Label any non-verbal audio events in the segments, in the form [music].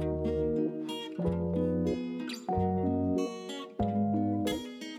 thank you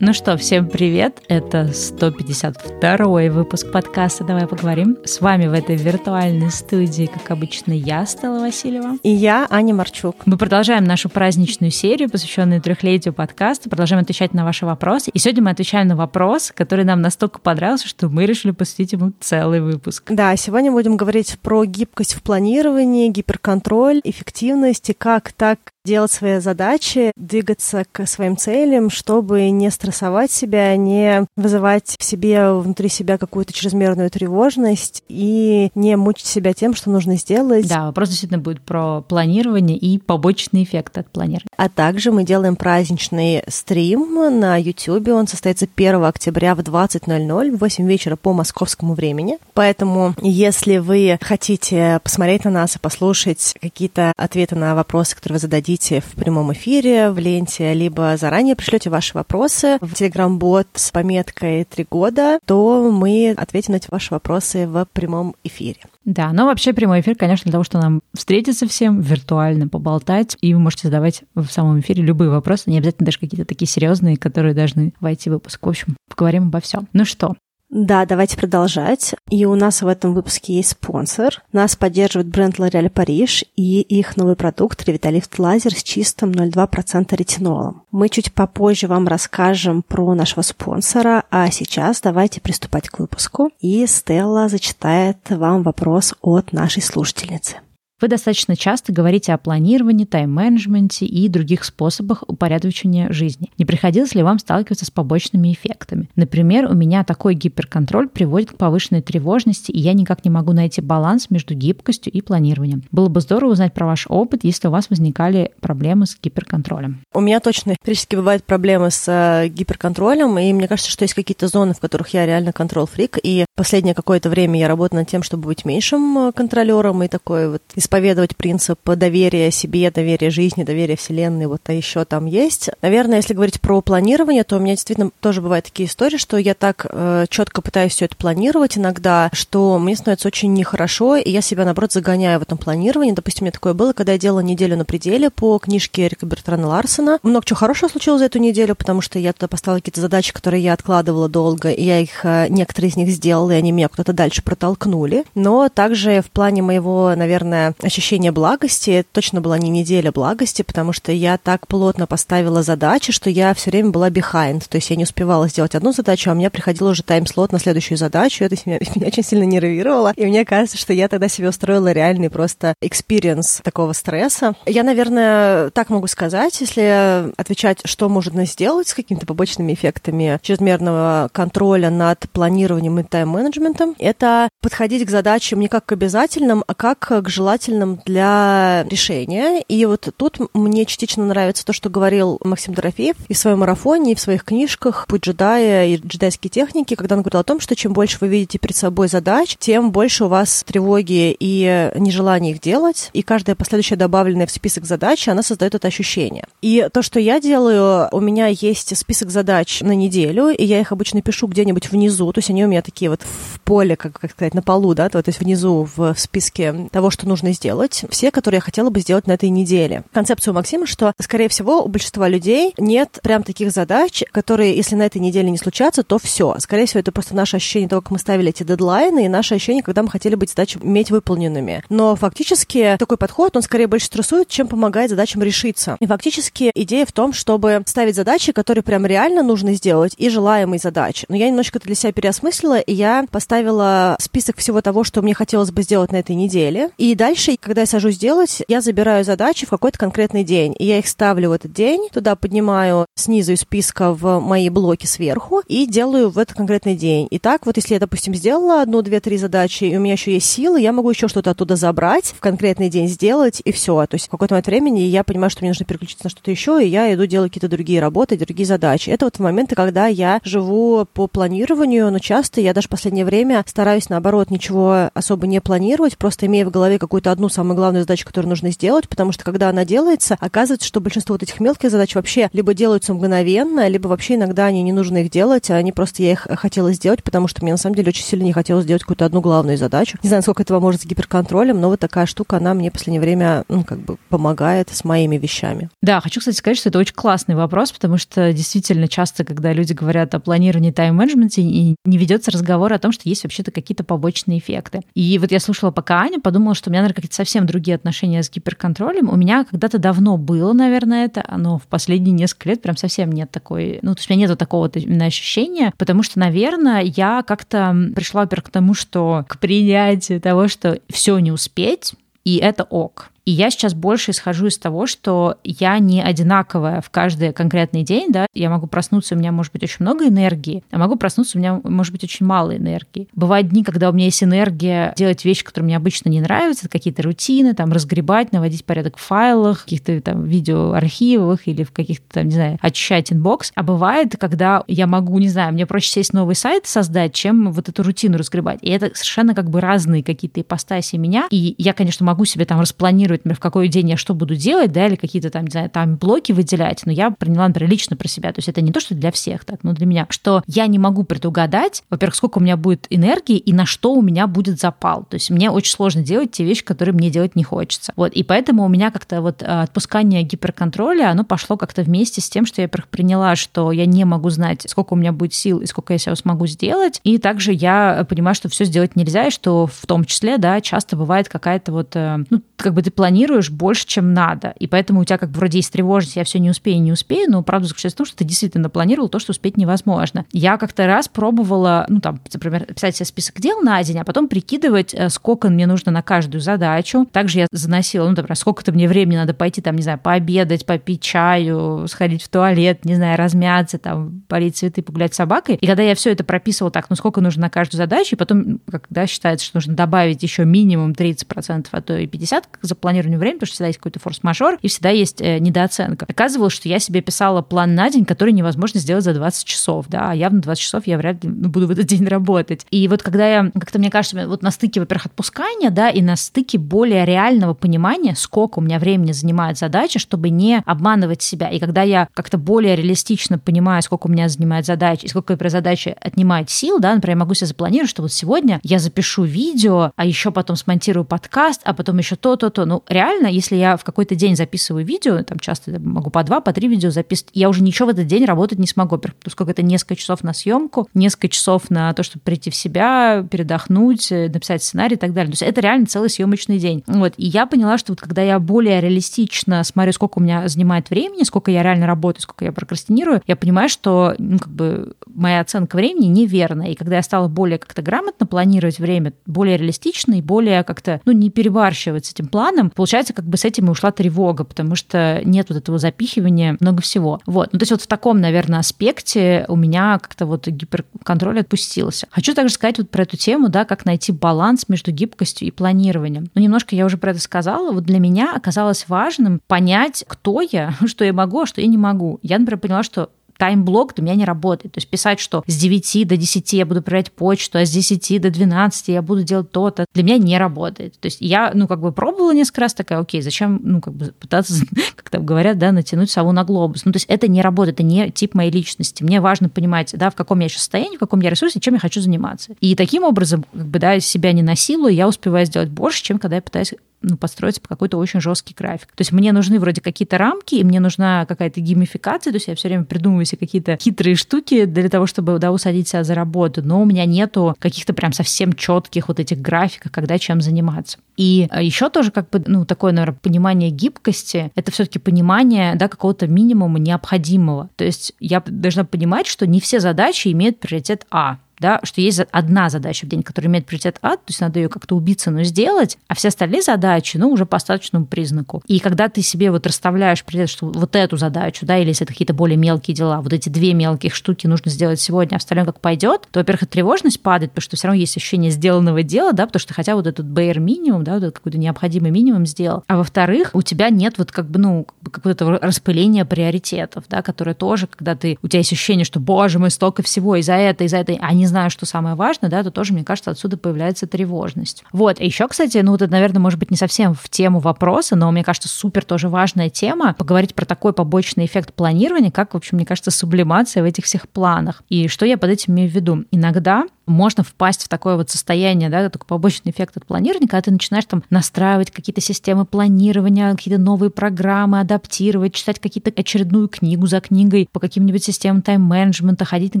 Ну что, всем привет! Это 152 выпуск подкаста «Давай поговорим». С вами в этой виртуальной студии, как обычно, я, Стелла Васильева. И я, Аня Марчук. Мы продолжаем нашу праздничную серию, посвященную трехлетию подкаста, продолжаем отвечать на ваши вопросы. И сегодня мы отвечаем на вопрос, который нам настолько понравился, что мы решили посвятить ему целый выпуск. Да, сегодня будем говорить про гибкость в планировании, гиперконтроль, эффективность и как так делать свои задачи, двигаться к своим целям, чтобы не стрессовать себя, не вызывать в себе внутри себя какую-то чрезмерную тревожность и не мучить себя тем, что нужно сделать. Да, вопрос действительно будет про планирование и побочные эффекты от планирования. А также мы делаем праздничный стрим на YouTube. Он состоится 1 октября в 20.00, в 8 вечера по московскому времени. Поэтому, если вы хотите посмотреть на нас и послушать какие-то ответы на вопросы, которые вы зададите, зададите в прямом эфире, в ленте, либо заранее пришлете ваши вопросы в Telegram-бот с пометкой «Три года», то мы ответим на эти ваши вопросы в прямом эфире. Да, но вообще прямой эфир, конечно, для того, чтобы нам встретиться всем, виртуально поболтать, и вы можете задавать в самом эфире любые вопросы, не обязательно даже какие-то такие серьезные, которые должны войти в выпуск. В общем, поговорим обо всем. Ну что, да, давайте продолжать. И у нас в этом выпуске есть спонсор. Нас поддерживает бренд L'Oréal Париж и их новый продукт Ревиталифт Лазер с чистым 0,2% ретинолом. Мы чуть попозже вам расскажем про нашего спонсора, а сейчас давайте приступать к выпуску. И Стелла зачитает вам вопрос от нашей слушательницы. Вы достаточно часто говорите о планировании, тайм-менеджменте и других способах упорядочения жизни. Не приходилось ли вам сталкиваться с побочными эффектами? Например, у меня такой гиперконтроль приводит к повышенной тревожности, и я никак не могу найти баланс между гибкостью и планированием. Было бы здорово узнать про ваш опыт, если у вас возникали проблемы с гиперконтролем. У меня точно периодически бывают проблемы с э, гиперконтролем, и мне кажется, что есть какие-то зоны, в которых я реально контрол-фрик, и последнее какое-то время я работаю над тем, чтобы быть меньшим э, контролером и такой вот исповедовать принцип доверия себе, доверия жизни, доверия Вселенной, вот а еще там есть. Наверное, если говорить про планирование, то у меня действительно тоже бывают такие истории, что я так э, четко пытаюсь все это планировать иногда, что мне становится очень нехорошо, и я себя, наоборот, загоняю в этом планировании. Допустим, у меня такое было, когда я делала неделю на пределе по книжке Эрика Бертрана Ларсона. Много чего хорошего случилось за эту неделю, потому что я туда поставила какие-то задачи, которые я откладывала долго, и я их, э, некоторые из них сделала, и они меня куда-то дальше протолкнули. Но также в плане моего, наверное, ощущение благости. точно была не неделя благости, потому что я так плотно поставила задачи, что я все время была behind. То есть я не успевала сделать одну задачу, а у меня приходил уже тайм-слот на следующую задачу. Это меня, [laughs] меня очень сильно нервировало. И мне кажется, что я тогда себе устроила реальный просто experience такого стресса. Я, наверное, так могу сказать, если отвечать, что можно сделать с какими-то побочными эффектами чрезмерного контроля над планированием и тайм-менеджментом, это подходить к задачам не как к обязательным, а как к желательным желательным для решения. И вот тут мне частично нравится то, что говорил Максим Дорофеев и в своем марафоне, и в своих книжках «Путь джедая» и «Джедайские техники», когда он говорил о том, что чем больше вы видите перед собой задач, тем больше у вас тревоги и нежелания их делать, и каждая последующая добавленная в список задач, она создает это ощущение. И то, что я делаю, у меня есть список задач на неделю, и я их обычно пишу где-нибудь внизу, то есть они у меня такие вот в поле, как, как сказать, на полу, да, то есть внизу в списке того, что нужно сделать, все, которые я хотела бы сделать на этой неделе. Концепция у Максима, что, скорее всего, у большинства людей нет прям таких задач, которые, если на этой неделе не случатся, то все. Скорее всего, это просто наше ощущение того, как мы ставили эти дедлайны, и наше ощущение, когда мы хотели быть задачи иметь выполненными. Но фактически такой подход, он скорее больше стрессует, чем помогает задачам решиться. И фактически идея в том, чтобы ставить задачи, которые прям реально нужно сделать, и желаемые задачи. Но я немножко это для себя переосмыслила, и я поставила список всего того, что мне хотелось бы сделать на этой неделе. И дальше дальше, когда я сажусь делать, я забираю задачи в какой-то конкретный день. И я их ставлю в этот день, туда поднимаю снизу из списка в мои блоки сверху и делаю в этот конкретный день. И так вот, если я, допустим, сделала одну, две, три задачи, и у меня еще есть силы, я могу еще что-то оттуда забрать, в конкретный день сделать, и все. То есть в какой-то момент времени я понимаю, что мне нужно переключиться на что-то еще, и я иду делать какие-то другие работы, другие задачи. Это вот моменты, когда я живу по планированию, но часто я даже в последнее время стараюсь, наоборот, ничего особо не планировать, просто имея в голове какую-то какую-то одну самую главную задачу, которую нужно сделать, потому что когда она делается, оказывается, что большинство вот этих мелких задач вообще либо делаются мгновенно, либо вообще иногда они не нужно их делать, а они просто я их хотела сделать, потому что мне на самом деле очень сильно не хотелось сделать какую-то одну главную задачу. Не знаю, сколько это может с гиперконтролем, но вот такая штука, она мне в последнее время, ну, как бы помогает с моими вещами. Да, хочу, кстати, сказать, что это очень классный вопрос, потому что действительно часто, когда люди говорят о планировании тайм-менеджменте, и не ведется разговор о том, что есть вообще-то какие-то побочные эффекты. И вот я слушала пока Аня, подумала, что у меня, наверное, какие-то совсем другие отношения с гиперконтролем. У меня когда-то давно было, наверное, это, но в последние несколько лет прям совсем нет такой, ну, то есть у меня нету такого именно ощущения, потому что, наверное, я как-то пришла, во-первых, к тому, что к принятию того, что все не успеть, и это OK. И я сейчас больше исхожу из того, что я не одинаковая в каждый конкретный день, да, я могу проснуться, у меня может быть очень много энергии, а могу проснуться, у меня может быть очень мало энергии. Бывают дни, когда у меня есть энергия делать вещи, которые мне обычно не нравятся, какие-то рутины, там, разгребать, наводить порядок в файлах, каких-то там видеоархивах или в каких-то там, не знаю, очищать inbox. А бывает, когда я могу, не знаю, мне проще сесть новый сайт создать, чем вот эту рутину разгребать. И это совершенно как бы разные какие-то ипостаси меня. И я, конечно, могу себе там распланировать например, в какой день я что буду делать, да, или какие-то там, не знаю, там блоки выделять, но я приняла, например, лично про себя. То есть это не то, что для всех так, но для меня, что я не могу предугадать, во-первых, сколько у меня будет энергии и на что у меня будет запал. То есть мне очень сложно делать те вещи, которые мне делать не хочется. Вот, и поэтому у меня как-то вот а, отпускание гиперконтроля, оно пошло как-то вместе с тем, что я приняла, что я не могу знать, сколько у меня будет сил и сколько я себя смогу сделать. И также я понимаю, что все сделать нельзя, и что в том числе, да, часто бывает какая-то вот, э, ну, как бы ты планируешь планируешь больше, чем надо. И поэтому у тебя как бы вроде есть тревожность, я все не успею, не успею, но правда заключается в том, что ты действительно планировал то, что успеть невозможно. Я как-то раз пробовала, ну там, например, писать себе список дел на день, а потом прикидывать, э, сколько мне нужно на каждую задачу. Также я заносила, ну, например, сколько-то мне времени надо пойти, там, не знаю, пообедать, попить чаю, сходить в туалет, не знаю, размяться, там, полить цветы, погулять с собакой. И когда я все это прописывала так, ну, сколько нужно на каждую задачу, и потом, когда считается, что нужно добавить еще минимум 30%, а то и 50% к планированию времени, потому что всегда есть какой-то форс-мажор и всегда есть э, недооценка. Оказывалось, что я себе писала план на день, который невозможно сделать за 20 часов, да, а явно 20 часов я вряд ли ну, буду в этот день работать. И вот когда я, как-то мне кажется, вот на стыке, во-первых, отпускания, да, и на стыке более реального понимания, сколько у меня времени занимает задача, чтобы не обманывать себя. И когда я как-то более реалистично понимаю, сколько у меня занимает задача, и сколько, например, задача отнимает сил, да, например, я могу себе запланировать, что вот сегодня я запишу видео, а еще потом смонтирую подкаст, а потом еще то-то-то. Ну, реально, если я в какой-то день записываю видео, там часто могу по два, по три видео записывать, я уже ничего в этот день работать не смогу, поскольку это несколько часов на съемку, несколько часов на то, чтобы прийти в себя, передохнуть, э, написать сценарий и так далее. То есть это реально целый съемочный день. Вот. И я поняла, что вот когда я более реалистично смотрю, сколько у меня занимает времени, сколько я реально работаю, сколько я прокрастинирую, я понимаю, что ну, как бы моя оценка времени неверная. И когда я стала более как-то грамотно планировать время, более реалистично и более как-то, ну, не перебарщивать с этим планом, получается, как бы с этим и ушла тревога, потому что нет вот этого запихивания много всего. Вот. Ну, то есть вот в таком, наверное, аспекте у меня как-то вот гиперконтроль отпустился. Хочу также сказать вот про эту тему, да, как найти баланс между гибкостью и планированием. Ну, немножко я уже про это сказала. Вот для меня оказалось важным понять, кто я, [laughs] что я могу, а что я не могу. Я, например, поняла, что таймблок для меня не работает. То есть писать, что с 9 до 10 я буду проверять почту, а с 10 до 12 я буду делать то-то, для меня не работает. То есть я, ну, как бы пробовала несколько раз, такая, окей, зачем, ну, как бы пытаться, [laughs] как там говорят, да, натянуть сову на глобус. Ну, то есть это не работает, это не тип моей личности. Мне важно понимать, да, в каком я сейчас состоянии, в каком я ресурсе, чем я хочу заниматься. И таким образом, как бы, да, себя не насилую, я успеваю сделать больше, чем когда я пытаюсь ну, подстроиться по какой-то очень жесткий график. То есть мне нужны вроде какие-то рамки, и мне нужна какая-то геймификация, то есть я все время придумываю себе какие-то хитрые штуки для того, чтобы да, усадить себя за работу, но у меня нету каких-то прям совсем четких вот этих графиков, когда чем заниматься. И а, еще тоже как бы, ну, такое, наверное, понимание гибкости, это все-таки понимание, да, какого-то минимума необходимого. То есть я должна понимать, что не все задачи имеют приоритет А да, что есть одна задача в день, которая имеет приоритет А, то есть надо ее как-то убиться, но сделать, а все остальные задачи, ну, уже по остаточному признаку. И когда ты себе вот расставляешь приоритет, что вот эту задачу, да, или если это какие-то более мелкие дела, вот эти две мелких штуки нужно сделать сегодня, а остальное как пойдет, то, во-первых, тревожность падает, потому что все равно есть ощущение сделанного дела, да, потому что хотя вот этот bare минимум, да, вот этот какой-то необходимый минимум сделал. А во-вторых, у тебя нет вот как бы, ну, какого-то распыления приоритетов, да, которое тоже, когда ты, у тебя есть ощущение, что, боже мой, столько всего, и за это, и за это, а не знаю, что самое важное, да, то тоже, мне кажется, отсюда появляется тревожность. Вот. И еще, кстати, ну, это, наверное, может быть, не совсем в тему вопроса, но мне кажется, супер тоже важная тема поговорить про такой побочный эффект планирования, как, в общем, мне кажется, сублимация в этих всех планах. И что я под этим имею в виду? Иногда можно впасть в такое вот состояние, да, такой побочный эффект от планирования, когда ты начинаешь там настраивать какие-то системы планирования, какие-то новые программы, адаптировать, читать какие-то очередную книгу за книгой по каким-нибудь системам тайм-менеджмента, ходить на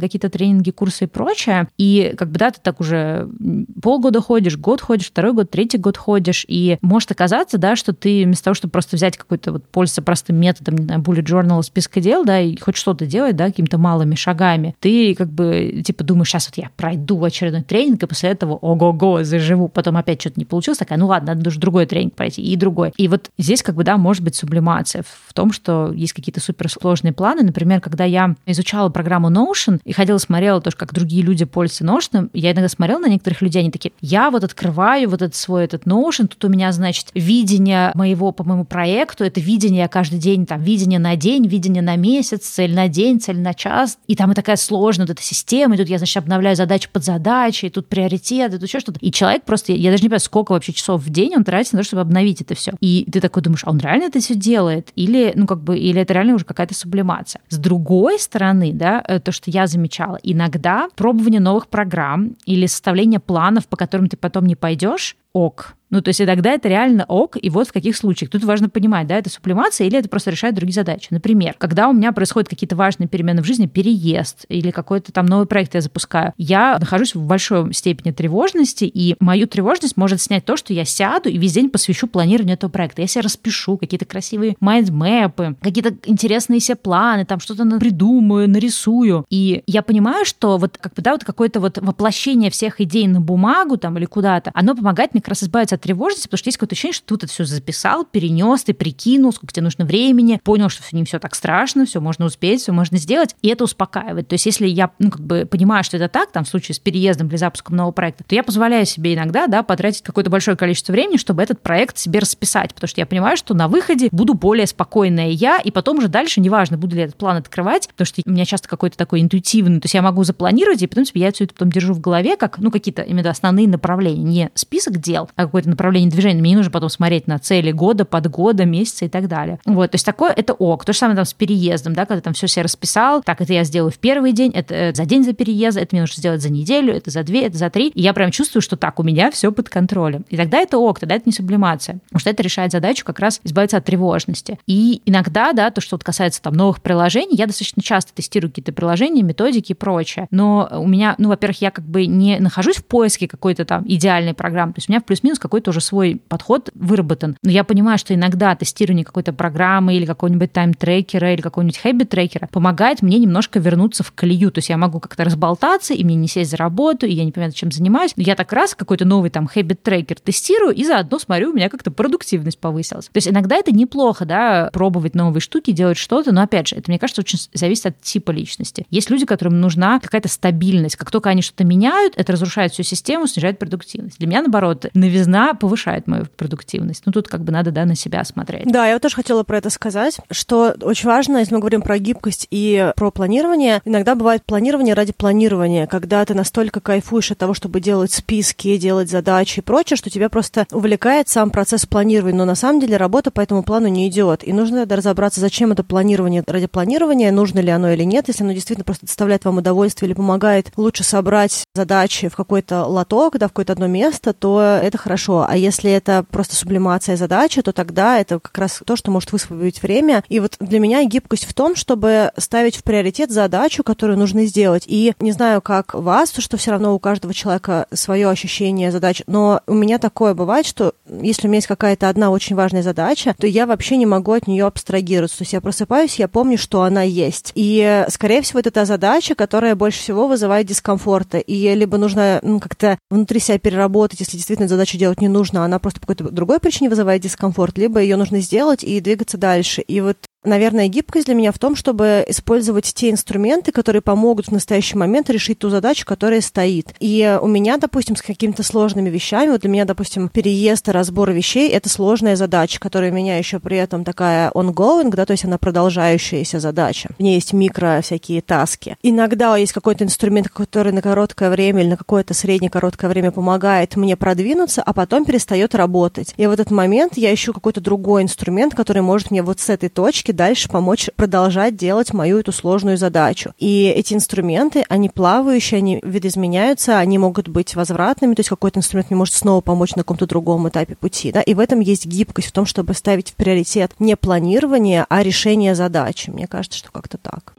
какие-то тренинги, курсы и прочее. И как бы, да, ты так уже полгода ходишь, год ходишь, второй год, третий год ходишь, и может оказаться, да, что ты вместо того, чтобы просто взять какой-то вот пользоваться простым методом, не знаю, bullet journal, списка дел, да, и хоть что-то делать, да, какими-то малыми шагами, ты как бы, типа, думаешь, сейчас вот я пройду очередной тренинг, и после этого ого-го, заживу. Потом опять что-то не получилось, такая, ну ладно, надо уже другой тренинг пройти, и другой. И вот здесь как бы, да, может быть сублимация в том, что есть какие-то суперсложные планы. Например, когда я изучала программу Notion и ходила, смотрела тоже, как другие люди пользуются Notion, я иногда смотрела на некоторых людей, они такие, я вот открываю вот этот свой этот Notion, тут у меня, значит, видение моего, по моему проекту, это видение каждый день, там, видение на день, видение на месяц, цель на день, цель на час, и там и такая сложная вот эта система, и тут я, значит, обновляю задачу под задачей, тут приоритеты, тут еще что-то. И человек просто, я даже не понимаю, сколько вообще часов в день он тратит на то, чтобы обновить это все. И ты такой думаешь, а он реально это все делает? Или, ну, как бы, или это реально уже какая-то сублимация? С другой стороны, да, э, то, что я замечала, иногда пробование новых программ или составление планов, по которым ты потом не пойдешь, ок. Ну, то есть и тогда это реально ок, и вот в каких случаях. Тут важно понимать, да, это сублимация или это просто решает другие задачи. Например, когда у меня происходят какие-то важные перемены в жизни, переезд или какой-то там новый проект я запускаю, я нахожусь в большой степени тревожности, и мою тревожность может снять то, что я сяду и весь день посвящу планированию этого проекта. Я себе распишу какие-то красивые майндмэпы, какие-то интересные себе планы, там что-то придумаю, нарисую. И я понимаю, что вот как бы, да, вот какое-то вот воплощение всех идей на бумагу там или куда-то, оно помогает мне как раз избавиться от тревожности, потому что есть какое-то ощущение, что ты это все записал, перенес, ты прикинул, сколько тебе нужно времени, понял, что не все так страшно, все можно успеть, все можно сделать, и это успокаивает. То есть если я, ну, как бы понимаю, что это так, там, в случае с переездом или запуском нового проекта, то я позволяю себе иногда, да, потратить какое-то большое количество времени, чтобы этот проект себе расписать, потому что я понимаю, что на выходе буду более спокойная я, и потом уже дальше, неважно, буду ли этот план открывать, потому что у меня часто какой-то такой интуитивный, то есть я могу запланировать, и потом я все это потом держу в голове, как, ну, какие-то именно основные направления, не список дел, а какое-то направление движения. Мне не нужно потом смотреть на цели года, подгода, месяца и так далее. Вот, то есть такое это ок. То же самое там с переездом, да, когда там все себе расписал, так, это я сделаю в первый день, это, это за день за переезд, это мне нужно сделать за неделю, это за две, это за три. И я прям чувствую, что так, у меня все под контролем. И тогда это ок, тогда это не сублимация. Потому что это решает задачу как раз избавиться от тревожности. И иногда, да, то, что вот касается там новых приложений, я достаточно часто тестирую какие-то приложения, методики и прочее. Но у меня, ну, во-первых, я как бы не нахожусь в поиске какой-то там идеальной программы. То есть у меня в плюс-минус какой-то уже свой подход выработан. Но я понимаю, что иногда тестирование какой-то программы или какого-нибудь тайм-трекера или какого-нибудь habit-трекера помогает мне немножко вернуться в колею. То есть я могу как-то разболтаться, и мне не сесть за работу, и я не понимаю, чем занимаюсь. Но я так раз какой-то новый там habit-трекер тестирую, и заодно смотрю, у меня как-то продуктивность повысилась. То есть иногда это неплохо, да, пробовать новые штуки, делать что-то, но опять же, это, мне кажется, очень зависит от типа личности. Есть люди, которым нужна какая-то стабильность. Как только они что-то меняют, это разрушает всю систему, снижает продуктивность. Для меня, наоборот, новизна повышает мою продуктивность. Ну, тут как бы надо, да, на себя смотреть. Да, я вот тоже хотела про это сказать, что очень важно, если мы говорим про гибкость и про планирование, иногда бывает планирование ради планирования, когда ты настолько кайфуешь от того, чтобы делать списки, делать задачи и прочее, что тебя просто увлекает сам процесс планирования, но на самом деле работа по этому плану не идет. И нужно разобраться, зачем это планирование ради планирования, нужно ли оно или нет, если оно действительно просто доставляет вам удовольствие или помогает лучше собрать задачи в какой-то лоток, да, в какое-то одно место, то это хорошо. А если это просто сублимация задачи, то тогда это как раз то, что может высвободить время. И вот для меня гибкость в том, чтобы ставить в приоритет задачу, которую нужно сделать. И не знаю, как вас, что все равно у каждого человека свое ощущение задач, но у меня такое бывает, что если у меня есть какая-то одна очень важная задача, то я вообще не могу от нее абстрагироваться. То есть я просыпаюсь, я помню, что она есть. И, скорее всего, это та задача, которая больше всего вызывает дискомфорта. И либо нужно ну, как-то внутри себя переработать, если действительно задачу делать не нужно, она просто по какой-то другой причине вызывает дискомфорт, либо ее нужно сделать и двигаться дальше. И вот Наверное, гибкость для меня в том, чтобы использовать те инструменты, которые помогут в настоящий момент решить ту задачу, которая стоит. И у меня, допустим, с какими-то сложными вещами, вот для меня, допустим, переезд и разбор вещей — это сложная задача, которая у меня еще при этом такая ongoing, да, то есть она продолжающаяся задача. В ней есть микро всякие таски. Иногда есть какой-то инструмент, который на короткое время или на какое-то среднее короткое время помогает мне продвинуться, а потом перестает работать. И в этот момент я ищу какой-то другой инструмент, который может мне вот с этой точки дальше помочь продолжать делать мою эту сложную задачу. И эти инструменты, они плавающие, они видоизменяются, они могут быть возвратными, то есть какой-то инструмент мне может снова помочь на каком-то другом этапе пути. Да? И в этом есть гибкость, в том, чтобы ставить в приоритет не планирование, а решение задачи. Мне кажется, что как-то так.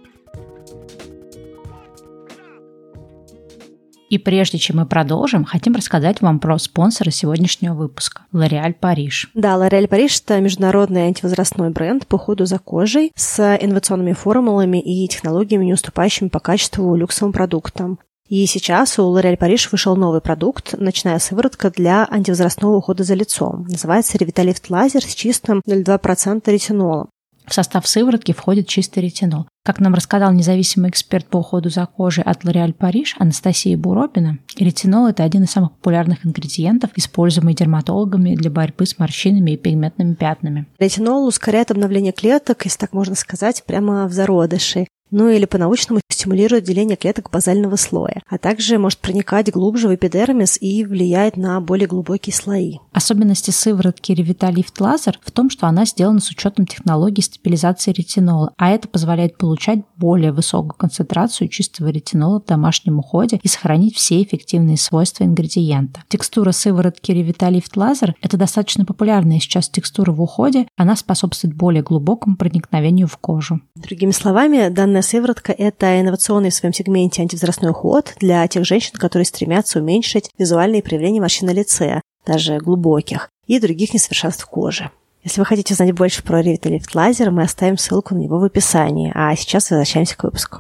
И прежде чем мы продолжим, хотим рассказать вам про спонсора сегодняшнего выпуска – L'Oréal Париж. Да, L'Oréal Париж – это международный антивозрастной бренд по уходу за кожей с инновационными формулами и технологиями, не уступающими по качеству люксовым продуктам. И сейчас у L'Oréal Париж вышел новый продукт, ночная сыворотка для антивозрастного ухода за лицом. Называется Revitalift Laser с чистым 0,2% ретинолом. В состав сыворотки входит чистый ретинол. Как нам рассказал независимый эксперт по уходу за кожей от L'Oréal Париж Анастасия Буропина, ретинол – это один из самых популярных ингредиентов, используемый дерматологами для борьбы с морщинами и пигментными пятнами. Ретинол ускоряет обновление клеток, если так можно сказать, прямо в зародыше ну или по-научному стимулирует деление клеток базального слоя, а также может проникать глубже в эпидермис и влиять на более глубокие слои. Особенности сыворотки Revitalift Laser в том, что она сделана с учетом технологии стабилизации ретинола, а это позволяет получать более высокую концентрацию чистого ретинола в домашнем уходе и сохранить все эффективные свойства ингредиента. Текстура сыворотки Revitalift Laser – это достаточно популярная сейчас текстура в уходе, она способствует более глубокому проникновению в кожу. Другими словами, данная Инновационная сыворотка – это инновационный в своем сегменте антивозрастной уход для тех женщин, которые стремятся уменьшить визуальные проявления морщин на лице, даже глубоких, и других несовершенств кожи. Если вы хотите узнать больше про Revitalift Laser, мы оставим ссылку на него в описании. А сейчас возвращаемся к выпуску.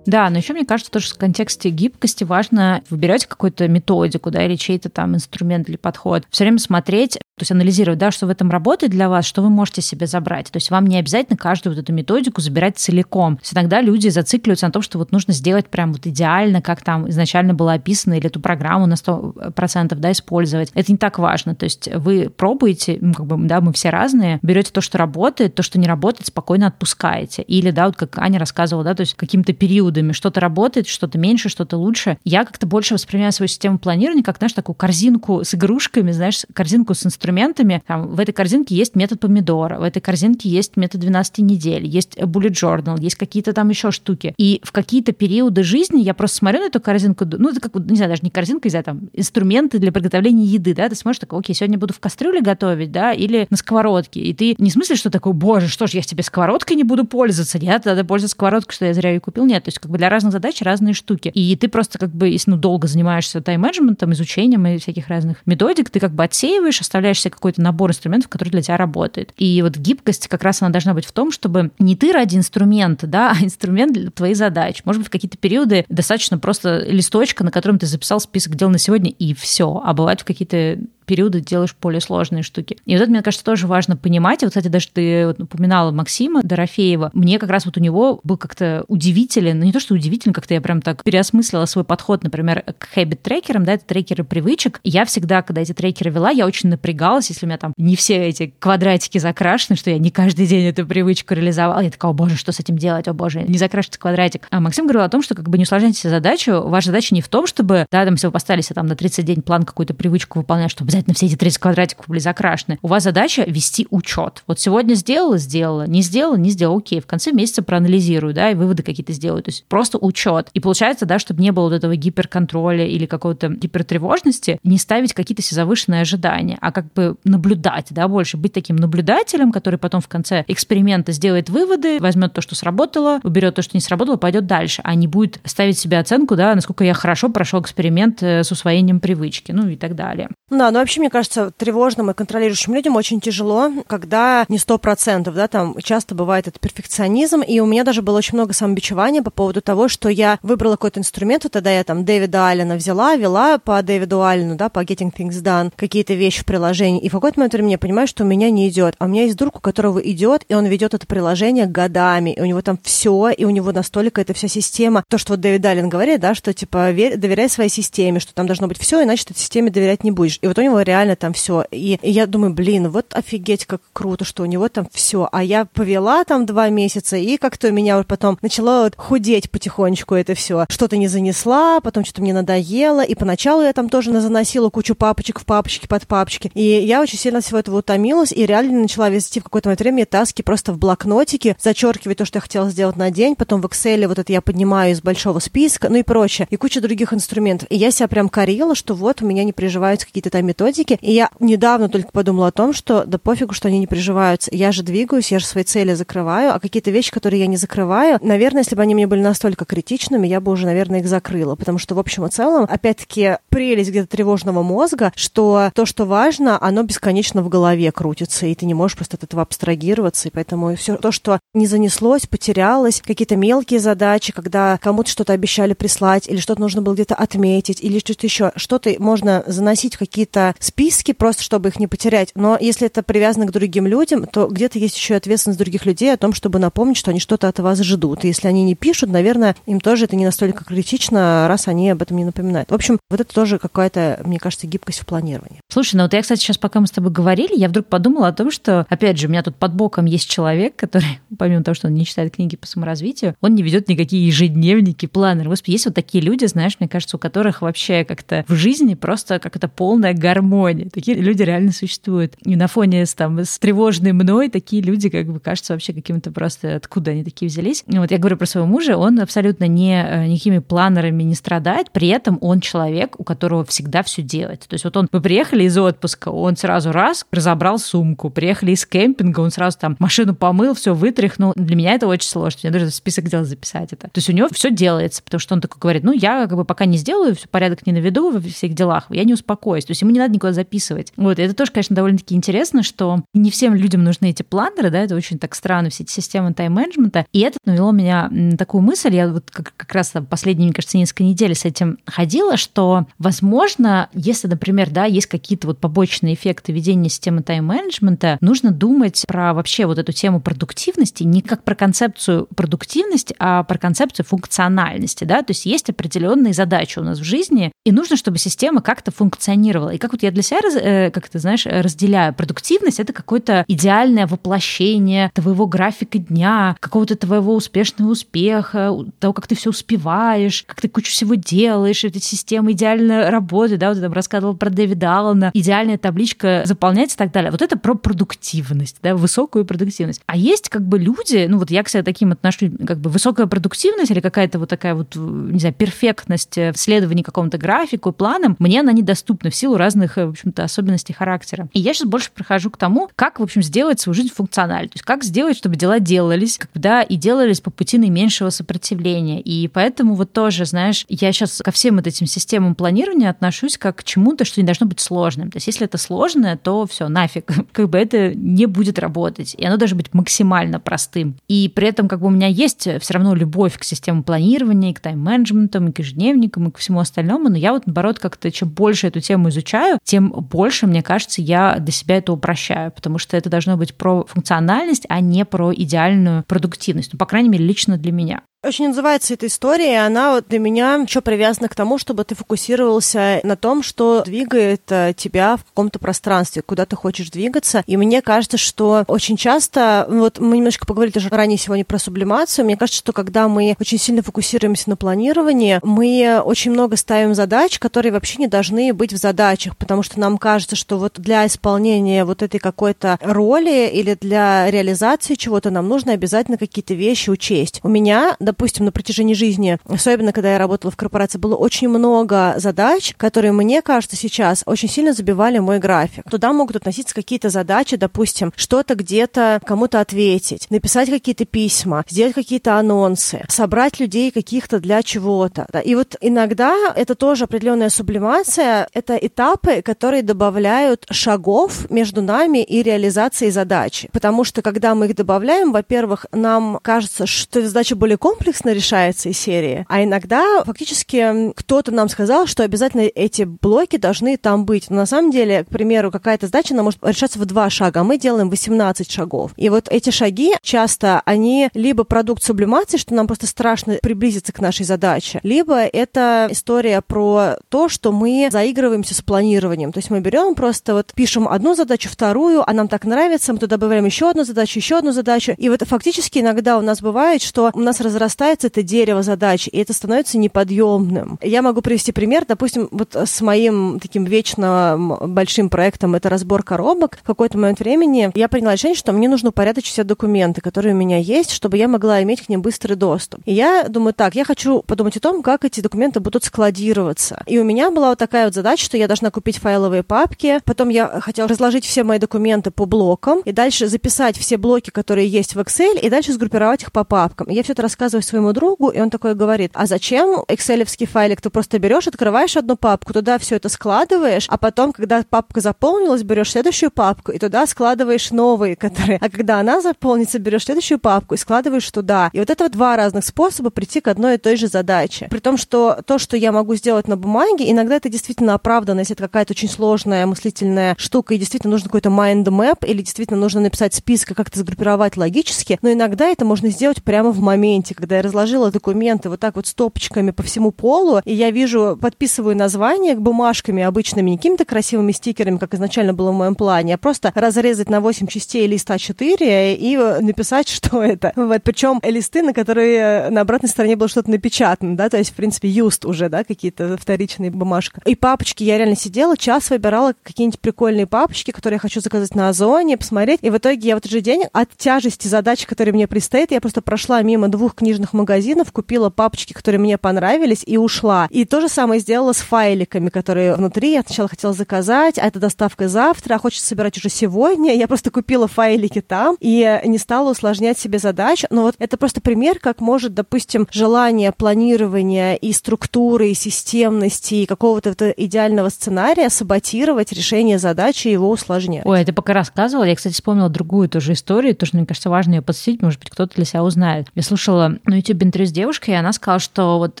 Да, но еще мне кажется, тоже в контексте гибкости важно выбирать какую-то методику, да, или чей-то там инструмент или подход. Все время смотреть, то есть анализировать, да, что в этом работает для вас, что вы можете себе забрать. То есть вам не обязательно каждую вот эту методику забирать целиком. То есть иногда люди зацикливаются на том, что вот нужно сделать прям вот идеально, как там изначально было описано, или эту программу на 100% да, использовать. Это не так важно. То есть вы пробуете, ну, как бы, да, мы все разные, берете то, что работает, то, что не работает, спокойно отпускаете. Или, да, вот как Аня рассказывала, да, то есть каким-то периодом периодами. Что-то работает, что-то меньше, что-то лучше. Я как-то больше воспринимаю свою систему планирования как, знаешь, такую корзинку с игрушками, знаешь, корзинку с инструментами. Там, в этой корзинке есть метод помидора, в этой корзинке есть метод 12 недель, есть bullet journal, есть какие-то там еще штуки. И в какие-то периоды жизни я просто смотрю на эту корзинку, ну, это как, не знаю, даже не корзинка, не знаю, там, инструменты для приготовления еды, да, ты смотришь, такой, окей, сегодня буду в кастрюле готовить, да, или на сковородке. И ты не смысле, что такой, боже, что ж, я тебе сковородкой не буду пользоваться, нет, надо пользоваться сковородкой, что я зря ее купил. Нет, то есть как бы для разных задач разные штуки. И ты просто как бы, если ну, долго занимаешься тайм-менеджментом, изучением и всяких разных методик, ты как бы отсеиваешь, оставляешь себе какой-то набор инструментов, который для тебя работает. И вот гибкость как раз она должна быть в том, чтобы не ты ради инструмента, да, а инструмент для твоей задачи. Может быть, в какие-то периоды достаточно просто листочка, на котором ты записал список дел на сегодня, и все. А бывает в какие-то периоды делаешь более сложные штуки. И вот это, мне кажется, тоже важно понимать. И вот, кстати, даже ты вот упоминала Максима Дорофеева. Мне как раз вот у него был как-то удивителен, ну не то, что удивительно, как-то я прям так переосмыслила свой подход, например, к хэббит-трекерам, да, это трекеры привычек. Я всегда, когда эти трекеры вела, я очень напрягалась, если у меня там не все эти квадратики закрашены, что я не каждый день эту привычку реализовала. Я такая, о боже, что с этим делать, о боже, не закрашивается квадратик. А Максим говорил о том, что как бы не усложняйте себе задачу. Ваша задача не в том, чтобы, да, там, если вы поставили себе там на 30 день план какую-то привычку выполнять, чтобы обязательно все эти 30 квадратиков были закрашены. У вас задача вести учет. Вот сегодня сделала, сделала, не сделала, не сделала, окей, в конце месяца проанализирую, да, и выводы какие-то сделаю. То есть просто учет. И получается, да, чтобы не было вот этого гиперконтроля или какого-то гипертревожности, не ставить какие-то себе завышенные ожидания, а как бы наблюдать, да, больше быть таким наблюдателем, который потом в конце эксперимента сделает выводы, возьмет то, что сработало, уберет то, что не сработало, пойдет дальше, а не будет ставить себе оценку, да, насколько я хорошо прошел эксперимент э, с усвоением привычки, ну и так далее. Да, ну вообще Вообще, мне кажется, тревожным и контролирующим людям очень тяжело, когда не сто процентов, да, там часто бывает это перфекционизм, и у меня даже было очень много самобичевания по поводу того, что я выбрала какой-то инструмент, вот тогда я там Дэвида Аллена взяла, вела по Дэвиду Аллену, да, по Getting Things Done, какие-то вещи в приложении, и в какой-то момент времени я понимаю, что у меня не идет, а у меня есть друг, у которого идет, и он ведет это приложение годами, и у него там все, и у него настолько эта вся система, то, что вот Дэвид Аллен говорит, да, что типа доверяй своей системе, что там должно быть все, иначе ты системе доверять не будешь. И вот у него реально там все. И, я думаю, блин, вот офигеть, как круто, что у него там все. А я повела там два месяца, и как-то у меня потом начало вот худеть потихонечку это все. Что-то не занесла, потом что-то мне надоело, и поначалу я там тоже заносила кучу папочек в папочки под папочки. И я очень сильно всего этого утомилась, и реально начала вести в какое-то время таски просто в блокнотике, зачеркивать то, что я хотела сделать на день, потом в Excel вот это я поднимаю из большого списка, ну и прочее, и куча других инструментов. И я себя прям корила, что вот у меня не приживаются какие-то там методики. И я недавно только подумала о том, что да пофигу, что они не приживаются. Я же двигаюсь, я же свои цели закрываю, а какие-то вещи, которые я не закрываю, наверное, если бы они мне были настолько критичными, я бы уже, наверное, их закрыла. Потому что, в общем и целом, опять-таки, прелесть где-то тревожного мозга, что то, что важно, оно бесконечно в голове крутится, и ты не можешь просто от этого абстрагироваться. И поэтому все то, что не занеслось, потерялось, какие-то мелкие задачи, когда кому-то что-то обещали прислать, или что-то нужно было где-то отметить, или что-то еще, что-то можно заносить в какие-то списки, просто чтобы их не потерять. Но если это привязано к другим людям, то где-то есть еще ответственность других людей о том, чтобы напомнить, что они что-то от вас ждут. И если они не пишут, наверное, им тоже это не настолько критично, раз они об этом не напоминают. В общем, вот это тоже какая-то, мне кажется, гибкость в планировании. Слушай, ну вот я, кстати, сейчас, пока мы с тобой говорили, я вдруг подумала о том, что, опять же, у меня тут под боком есть человек, который, [laughs] помимо того, что он не читает книги по саморазвитию, он не ведет никакие ежедневники, планеры. Господи, есть вот такие люди, знаешь, мне кажется, у которых вообще как-то в жизни просто как это полная гармония. Такие люди реально существуют. И на фоне с, там, с тревожной мной такие люди, как бы, кажутся вообще каким-то просто... Откуда они такие взялись? И вот я говорю про своего мужа, он абсолютно не э, никакими планерами не страдает, при этом он человек, у которого всегда все делать. То есть вот он, мы приехали из отпуска, он сразу раз разобрал сумку, приехали из кемпинга, он сразу там машину помыл, все вытряхнул. Для меня это очень сложно, мне нужно список дел записать это. То есть у него все делается, потому что он такой говорит, ну я как бы пока не сделаю, все порядок не наведу во всех делах, я не успокоюсь. То есть ему не надо никуда записывать. Вот, это тоже, конечно, довольно-таки интересно, что не всем людям нужны эти планеры, да, это очень так странно, все эти системы тайм-менеджмента. И это навело меня на такую мысль, я вот как, как раз там последние, мне кажется, несколько недель с этим ходила, что, возможно, если, например, да, есть какие-то вот побочные эффекты ведения системы тайм-менеджмента, нужно думать про вообще вот эту тему продуктивности не как про концепцию продуктивности, а про концепцию функциональности, да, то есть есть определенные задачи у нас в жизни, и нужно, чтобы система как-то функционировала. И как вот я для себя, э, как ты знаешь, разделяю, продуктивность — это какое-то идеальное воплощение твоего графика дня, какого-то твоего успешного успеха, того, как ты все успеваешь, как ты кучу всего делаешь, эта система идеально работает, да, вот я там рассказывала про Дэвида Аллана, идеальная табличка заполняется и так далее. Вот это про продуктивность, да, высокую продуктивность. А есть как бы люди, ну вот я к себе таким отношусь, как бы высокая продуктивность или какая-то вот такая вот, не знаю, перфектность в следовании какому-то графику, планам, мне она недоступна в силу разных, в общем-то, особенностей характера. И я сейчас больше прохожу к тому, как, в общем, сделать свою жизнь функциональной. То есть как сделать, чтобы дела делались, когда и делались по пути наименьшего сопротивления. И поэтому вот тоже, знаешь, я сейчас ко всем вот этим системам планирования отношусь как к чему-то, что не должно быть сложным. То есть если это сложное, то все, нафиг. [laughs] Как бы это не будет работать. И оно должно быть максимально простым. И при этом как бы у меня есть все равно любовь к системам планирования, и к тайм-менеджментам, и к ежедневникам, и к всему остальному. Но я вот, наоборот, как-то чем больше эту тему изучаю, тем больше, мне кажется, я для себя это упрощаю, потому что это должно быть про функциональность, а не про идеальную продуктивность. Ну, по крайней мере, лично для меня. Очень называется эта история, и она вот для меня еще привязана к тому, чтобы ты фокусировался на том, что двигает э, тебя в каком-то пространстве, куда ты хочешь двигаться. И мне кажется, что очень часто, вот мы немножко поговорили тоже ранее сегодня про сублимацию, мне кажется, что когда мы очень сильно фокусируемся на планировании, мы очень много ставим задач, которые вообще не должны быть в задачах, потому что нам кажется, что вот для исполнения вот этой какой-то роли или для реализации чего-то нам нужно обязательно какие-то вещи учесть. У меня, допустим, на протяжении жизни, особенно когда я работала в корпорации, было очень много задач, которые, мне кажется, сейчас очень сильно забивали мой график. Туда могут относиться какие-то задачи, допустим, что-то где-то кому-то ответить, написать какие-то письма, сделать какие-то анонсы, собрать людей каких-то для чего-то. И вот иногда это тоже определенная сублимация, это этапы, которые добавляют шагов между нами и реализацией задачи. Потому что когда мы их добавляем, во-первых, нам кажется, что задача более комплексно решается из серии, а иногда фактически кто-то нам сказал, что обязательно эти блоки должны там быть. Но на самом деле, к примеру, какая-то задача, она может решаться в два шага, а мы делаем 18 шагов. И вот эти шаги часто, они либо продукт сублимации, что нам просто страшно приблизиться к нашей задаче, либо это история про то, что мы заигрываемся с планированием. То есть мы берем просто вот пишем одну задачу, вторую, а нам так нравится, мы туда добавляем еще одну задачу, еще одну задачу. И вот фактически иногда у нас бывает, что у нас разрастается это дерево задач, и это становится неподъемным. Я могу привести пример, допустим, вот с моим таким вечно большим проектом, это разбор коробок. В какой-то момент времени я приняла решение, что мне нужно упорядочить все документы, которые у меня есть, чтобы я могла иметь к ним быстрый доступ. И я думаю, так, я хочу подумать о том, как эти документы будут складироваться. И у меня была вот такая вот задача, что я должна купить файловые папки, потом я хотела разложить все мои документы по блокам, и дальше записать все блоки, которые есть в Excel, и дальше сгруппировать их по папкам. И я все это рассказываю своему другу, и он такой говорит, а зачем экселевский файлик? Ты просто берешь, открываешь одну папку, туда все это складываешь, а потом, когда папка заполнилась, берешь следующую папку, и туда складываешь новые, которые... А когда она заполнится, берешь следующую папку и складываешь туда. И вот это вот два разных способа прийти к одной и той же задаче. При том, что то, что я могу сделать на бумаге, иногда это действительно оправдано, если это какая-то очень сложная мыслительная штука, и действительно нужно какой-то mind map, или действительно нужно написать список как-то сгруппировать логически, но иногда это можно сделать прямо в моменте, когда я разложила документы вот так вот стопочками по всему полу, и я вижу, подписываю название бумажками обычными, не какими-то красивыми стикерами, как изначально было в моем плане, а просто разрезать на 8 частей листа 4 и написать, [laughs] что это. Вот. Причем листы, на которые на обратной стороне было что-то напечатано, да, то есть, в принципе, юст уже, да, какие-то вторичные бумажки. И папочки я реально сидела, час выбирала какие-нибудь прикольные папочки, которые я хочу заказать на Озоне, посмотреть. И в итоге я в этот же день от тяжести задач, которые мне предстоят, я просто прошла мимо двух книжных магазинов, купила папочки, которые мне понравились, и ушла. И то же самое сделала с файликами, которые внутри. Я сначала хотела заказать, а это доставка завтра, а хочется собирать уже сегодня. Я просто купила файлики там и не стала усложнять себе задачу. Но вот это просто пример, как может, допустим, желание планирования и структуры, и системности, и какого-то идеального сценария саботировать решение задачи и его усложнять. Ой, ты пока рассказывала, я, кстати, вспомнила другую тоже историю, тоже, мне кажется, важно ее подсветить, может быть, кто-то для себя узнает. Я слушала на YouTube интервью с девушкой, и она сказала, что вот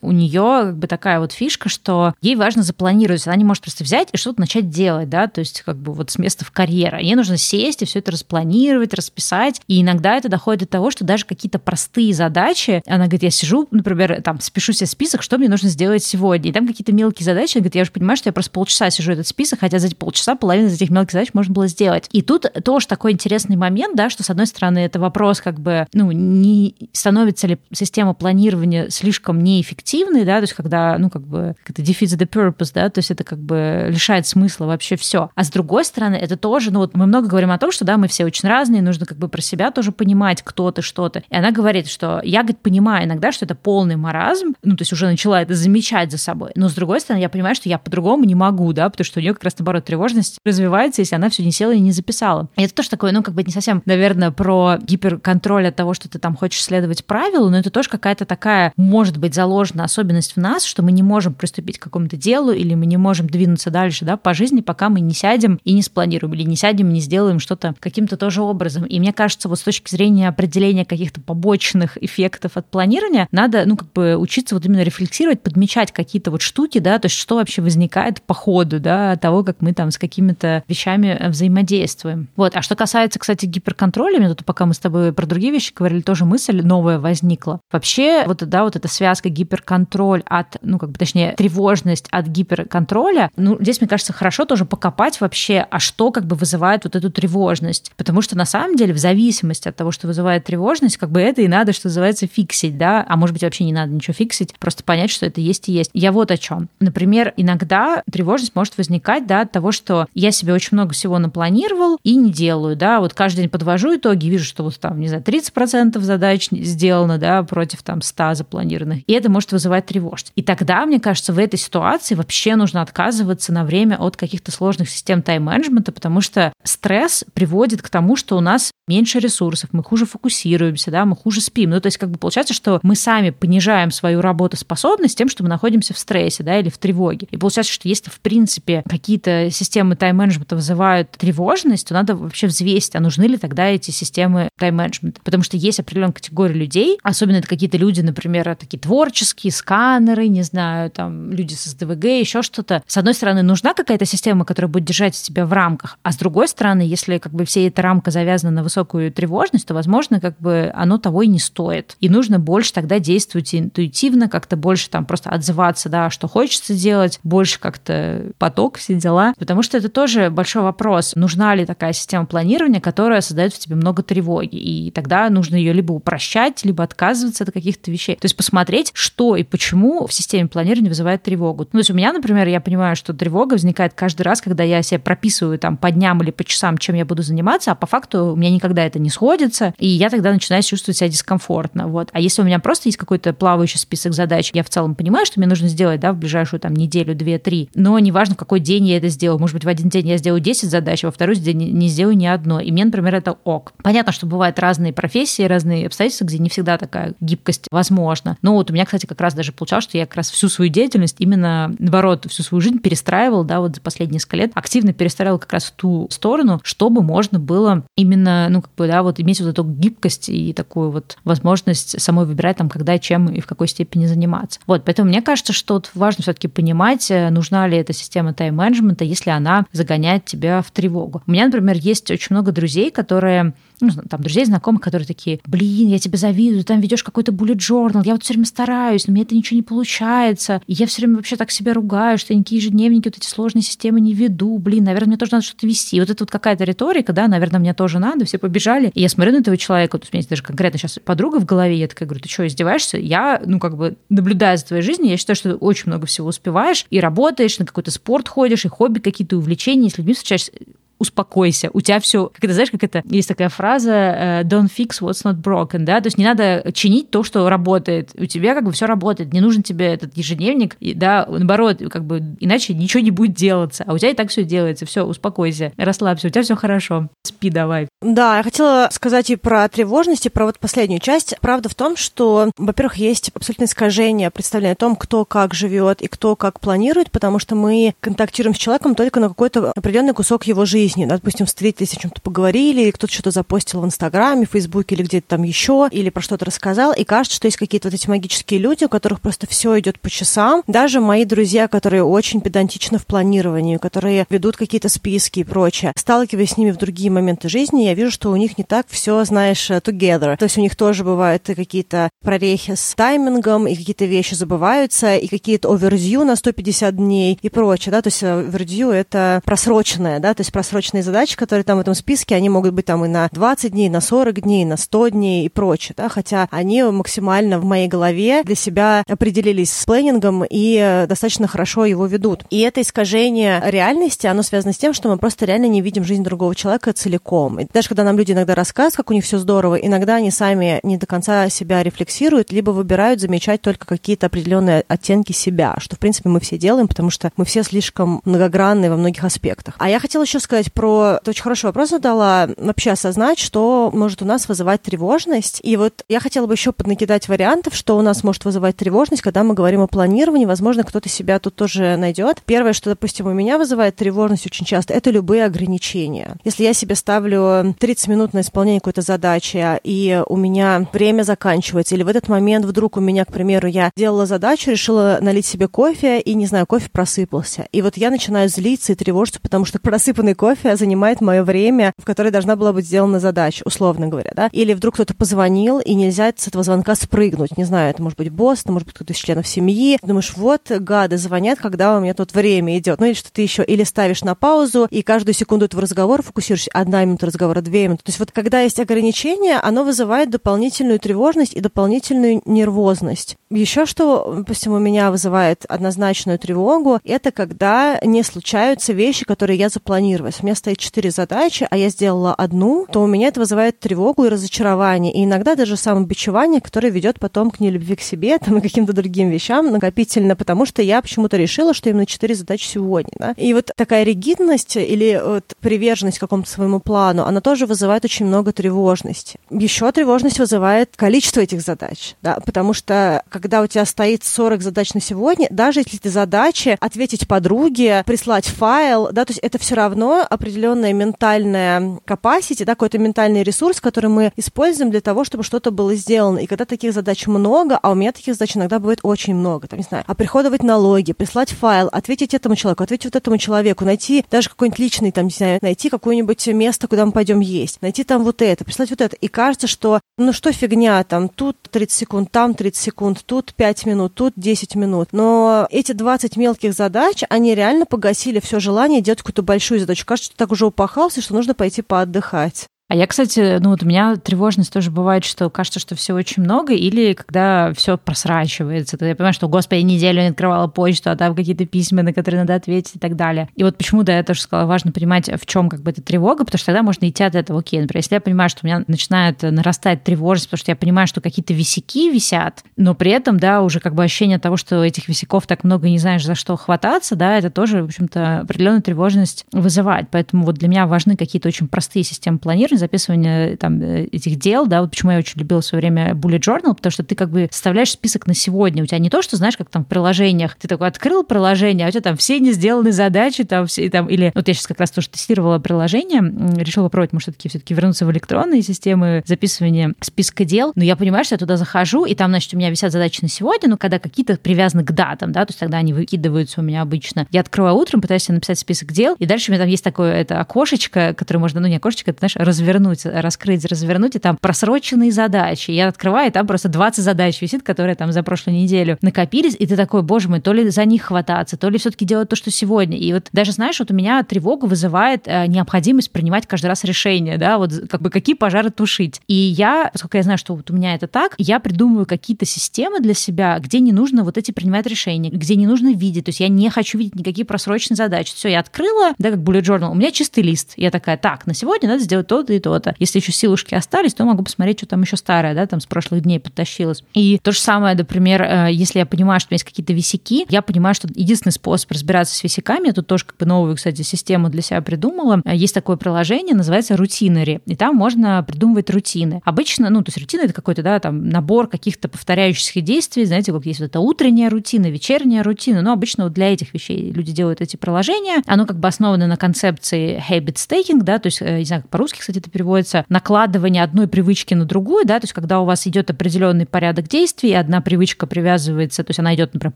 у нее как бы такая вот фишка, что ей важно запланировать, она не может просто взять и что-то начать делать, да, то есть как бы вот с места в карьеру. Ей нужно сесть и все это распланировать, расписать, и иногда это доходит до того, что даже какие-то простые задачи, она говорит, я сижу, например, там, спешу себе список, что мне нужно сделать сегодня, и там какие-то мелкие задачи, она говорит, я уже понимаю, что я просто полчаса сижу этот список, хотя за эти полчаса половину из этих мелких задач можно было сделать. И тут тоже такой интересный момент, да, что, с одной стороны, это вопрос, как бы, ну, не становится ли система планирования слишком неэффективной, да, то есть когда, ну, как бы, это defeats the purpose, да, то есть это как бы лишает смысла вообще все. А с другой стороны, это тоже, ну, вот мы много говорим о том, что, да, мы все очень разные, нужно как бы про себя тоже понимать, кто ты, что ты. И она говорит, что я, говорит, понимаю иногда, что это полный маразм, ну, то есть уже начала это замечать за собой, но с другой стороны, я понимаю, что я по-другому не могу, да, потому что у нее как раз, наоборот, тревожность развивается, если она все не села и не записала. И это тоже такое, ну, как бы не совсем, наверное, про гиперконтроль от того, что ты там хочешь следовать правилу, но это тоже какая-то такая, может быть, заложена особенность в нас, что мы не можем приступить к какому-то делу или мы не можем двинуться дальше, да, по жизни, пока мы не сядем и не спланируем, или не сядем и не сделаем что-то каким-то тоже образом. И мне кажется, вот с точки зрения определения каких-то побочных эффектов от планирования, надо, ну, как бы учиться вот именно рефлексировать, подмечать какие-то вот штуки, да, то есть что вообще возникает по ходу, да, того, как мы там с какими-то вещами взаимодействуем. Вот. А что касается, кстати, гиперконтроля, мне тут пока мы с тобой про другие вещи говорили, тоже мысль новая возникла. Вообще, вот, да, вот эта связка гиперконтроль от, ну, как бы, точнее, тревожность от гиперконтроля, ну, здесь, мне кажется, хорошо тоже покопать вообще, а что как бы вызывает вот эту тревожность. Потому что на самом деле, в зависимости от того, что вызывает тревожность, как бы это и надо, что называется, фиксить, да, а может быть, вообще не надо ничего фиксить, просто понять, что это есть и есть. Я вот о чем. Например, иногда тревожность может возникать, да, от того, что я себе очень много всего напланировал и не делаю, да, вот каждый день подвожу итоги, вижу, что вот там, не знаю, 30% задач сделано, да, против там 100 запланированных. И это может вызывать тревожность. И тогда, мне кажется, в этой ситуации вообще нужно отказываться на время от каких-то сложных систем тайм-менеджмента, потому что стресс приводит к тому, что у нас меньше ресурсов, мы хуже фокусируемся, да, мы хуже спим. Ну, то есть как бы получается, что мы сами понижаем свою работоспособность тем, что мы находимся в стрессе, да, или в тревоге. И получается, что если, в принципе, какие-то системы тайм-менеджмента вызывают тревожность, то надо вообще взвесить, а нужны ли тогда эти системы тайм-менеджмента. Потому что есть определенная категория людей, особенно это какие-то люди, например, такие творческие, сканеры, не знаю, там, люди с СДВГ, еще что-то. С одной стороны, нужна какая-то система, которая будет держать тебя в рамках, а с другой стороны, если как бы вся эта рамка завязана на высокую тревожность, то, возможно, как бы оно того и не стоит. И нужно больше тогда действовать интуитивно, как-то больше там просто отзываться, да, что хочется делать, больше как-то поток, все дела. Потому что это тоже большой вопрос, нужна ли такая система планирования, которая создает в тебе много тревоги. И тогда нужно ее либо упрощать, либо отказываться от каких-то вещей. То есть посмотреть, что и почему в системе планирования вызывает тревогу. Ну, то есть у меня, например, я понимаю, что тревога возникает каждый раз, когда я себе прописываю там по дням или по часам, чем я буду заниматься, а по факту у меня никогда это не сходится, и я тогда начинаю чувствовать себя дискомфортно. Вот. А если у меня просто есть какой-то плавающий список задач, я в целом понимаю, что мне нужно сделать да, в ближайшую там неделю, две, три, но неважно, в какой день я это сделаю. Может быть, в один день я сделаю 10 задач, а во второй день не сделаю ни одной. И мне, например, это ок. Понятно, что бывают разные профессии, разные обстоятельства, где не всегда такая гибкость возможна. Но вот у меня, кстати, как раз даже получалось, что я как раз всю свою деятельность, именно, наоборот, всю свою жизнь перестраивал, да, вот за последние несколько лет, активно перестраивал как раз в ту сторону, чтобы можно было именно, ну, как бы, да, вот иметь вот эту гибкость и такую вот возможность самой выбирать там, когда, чем и в какой степени заниматься. Вот, поэтому мне кажется, что вот важно все-таки понимать, э, нужна ли эта система тайм-менеджмента, если она загоняет тебя в тревогу. У меня, например, есть очень много друзей, которые ну, там, друзей, знакомых, которые такие, блин, я тебе завидую, там ведешь какой-то bullet journal, я вот все время стараюсь, но мне это ничего не получается, и я все время вообще так себя ругаю, что я никакие ежедневники, вот эти сложные системы не веду, блин, наверное, мне тоже надо что-то вести. И вот это вот какая-то риторика, да, наверное, мне тоже надо, все побежали. И я смотрю на этого человека, есть у меня есть даже конкретно сейчас подруга в голове, я такая говорю, ты что, издеваешься? Я, ну, как бы, наблюдая за твоей жизнью, я считаю, что ты очень много всего успеваешь, и работаешь, на какой-то спорт ходишь, и хобби какие-то, увлечения, с людьми встречаешься успокойся, у тебя все, как это знаешь, как это, есть такая фраза э, don't fix what's not broken, да, то есть не надо чинить то, что работает, у тебя как бы все работает, не нужен тебе этот ежедневник, и, да, наоборот, как бы иначе ничего не будет делаться, а у тебя и так все делается, все, успокойся, расслабься, у тебя все хорошо, спи давай. Да, я хотела сказать и про тревожность, и про вот последнюю часть. Правда в том, что, во-первых, есть абсолютное искажение представления о том, кто как живет и кто как планирует, потому что мы контактируем с человеком только на какой-то определенный кусок его жизни, жизни. Допустим, встретились, о чем-то поговорили, или кто-то что-то запостил в Инстаграме, в Фейсбуке или где-то там еще, или про что-то рассказал, и кажется, что есть какие-то вот эти магические люди, у которых просто все идет по часам. Даже мои друзья, которые очень педантичны в планировании, которые ведут какие-то списки и прочее, сталкиваясь с ними в другие моменты жизни, я вижу, что у них не так все, знаешь, together. То есть у них тоже бывают какие-то прорехи с таймингом, и какие-то вещи забываются, и какие-то овердью на 150 дней и прочее, да, то есть овердью это просроченное, да, то есть просроченное срочные задачи, которые там в этом списке, они могут быть там и на 20 дней, на 40 дней, на 100 дней и прочее, да, хотя они максимально в моей голове для себя определились с планингом и э, достаточно хорошо его ведут. И это искажение реальности, оно связано с тем, что мы просто реально не видим жизнь другого человека целиком. И даже когда нам люди иногда рассказывают, как у них все здорово, иногда они сами не до конца себя рефлексируют, либо выбирают замечать только какие-то определенные оттенки себя, что, в принципе, мы все делаем, потому что мы все слишком многогранные во многих аспектах. А я хотела еще сказать про... Ты очень хороший вопрос задала. Вообще осознать, что может у нас вызывать тревожность. И вот я хотела бы еще поднакидать вариантов, что у нас может вызывать тревожность, когда мы говорим о планировании. Возможно, кто-то себя тут тоже найдет. Первое, что, допустим, у меня вызывает тревожность очень часто, это любые ограничения. Если я себе ставлю 30 минут на исполнение какой-то задачи, и у меня время заканчивается, или в этот момент вдруг у меня, к примеру, я делала задачу, решила налить себе кофе, и, не знаю, кофе просыпался. И вот я начинаю злиться и тревожиться, потому что [laughs] просыпанный кофе кофе занимает мое время, в которое должна была быть сделана задача, условно говоря, да? Или вдруг кто-то позвонил, и нельзя с этого звонка спрыгнуть. Не знаю, это может быть босс, это может быть кто-то из членов семьи. думаешь, вот гады звонят, когда у меня тут время идет. Ну или что-то еще. Или ставишь на паузу, и каждую секунду этого разговора фокусируешься. Одна минута разговора, две минуты. То есть вот когда есть ограничения, оно вызывает дополнительную тревожность и дополнительную нервозность. Еще что, допустим, у меня вызывает однозначную тревогу, это когда не случаются вещи, которые я запланировала. У меня стоит четыре задачи, а я сделала одну, то у меня это вызывает тревогу и разочарование, и иногда даже самобичевание, которое ведет потом к нелюбви к себе, там, и каким-то другим вещам накопительно, потому что я почему-то решила, что именно четыре задачи сегодня. Да? И вот такая ригидность или вот приверженность какому-то своему плану, она тоже вызывает очень много тревожности. Еще тревожность вызывает количество этих задач, да, потому что когда у тебя стоит 40 задач на сегодня, даже если эти задачи ответить подруге, прислать файл, да, то есть это все равно определенная ментальная capacity, да, какой-то ментальный ресурс, который мы используем для того, чтобы что-то было сделано. И когда таких задач много, а у меня таких задач иногда бывает очень много, там, не знаю, оприходовать налоги, прислать файл, ответить этому человеку, ответить вот этому человеку, найти даже какой-нибудь личный, там, не знаю, найти какое-нибудь место, куда мы пойдем есть, найти там вот это, прислать вот это. И кажется, что, ну что фигня, там, тут 30 секунд, там 30 секунд, тут 5 минут, тут 10 минут. Но эти 20 мелких задач, они реально погасили все желание делать какую-то большую задачу. Кажется, что так уже упахался, что нужно пойти поотдыхать. А я, кстати, ну вот у меня тревожность тоже бывает, что кажется, что все очень много, или когда все просрачивается. Тогда я понимаю, что, господи, неделю не открывала почту, а там какие-то письма, на которые надо ответить и так далее. И вот почему-то я тоже сказала, важно понимать, в чем как бы эта тревога, потому что тогда можно идти от этого. Окей, например, если я понимаю, что у меня начинает нарастать тревожность, потому что я понимаю, что какие-то висяки висят, но при этом, да, уже как бы ощущение того, что этих висяков так много, не знаешь, за что хвататься, да, это тоже, в общем-то, определенную тревожность вызывает. Поэтому вот для меня важны какие-то очень простые системы планирования, записывания там, э, этих дел, да, вот почему я очень любила в свое время bullet journal, потому что ты как бы составляешь список на сегодня. У тебя не то, что, знаешь, как там в приложениях, ты такой открыл приложение, а у тебя там все не сделаны задачи, там все, там, или вот я сейчас как раз тоже тестировала приложение, решила попробовать, может, все-таки все-таки вернуться в электронные системы записывания списка дел, но я понимаю, что я туда захожу, и там, значит, у меня висят задачи на сегодня, но когда какие-то привязаны к датам, да, то есть тогда они выкидываются у меня обычно. Я открываю утром, пытаюсь написать список дел, и дальше у меня там есть такое это окошечко, которое можно, ну не окошечко, это, знаешь, развернуть, раскрыть, развернуть, и там просроченные задачи. Я открываю, и там просто 20 задач висит, которые там за прошлую неделю накопились, и ты такой, боже мой, то ли за них хвататься, то ли все-таки делать то, что сегодня. И вот даже, знаешь, вот у меня тревогу вызывает э, необходимость принимать каждый раз решение, да, вот как бы какие пожары тушить. И я, поскольку я знаю, что вот у меня это так, я придумываю какие-то системы для себя, где не нужно вот эти принимать решения, где не нужно видеть, то есть я не хочу видеть никакие просроченные задачи. Все, я открыла, да, как bullet journal, у меня чистый лист. Я такая, так, на сегодня надо сделать то-то и то-то. Если еще силушки остались, то могу посмотреть, что там еще старое, да, там с прошлых дней подтащилось. И то же самое, например, э, если я понимаю, что у меня есть какие-то висяки, я понимаю, что единственный способ разбираться с висяками, я тут тоже как бы новую, кстати, систему для себя придумала. Э, есть такое приложение, называется Рутинери, и там можно придумывать рутины. Обычно, ну, то есть рутина это какой-то, да, там набор каких-то повторяющихся действий, знаете, как есть вот эта утренняя рутина, вечерняя рутина, но обычно вот для этих вещей люди делают эти приложения. Оно как бы основано на концепции habit staking, да, то есть, э, не знаю, как по-русски, кстати, это переводится, накладывание одной привычки на другую, да, то есть когда у вас идет определенный порядок действий, одна привычка привязывается, то есть она идет, например,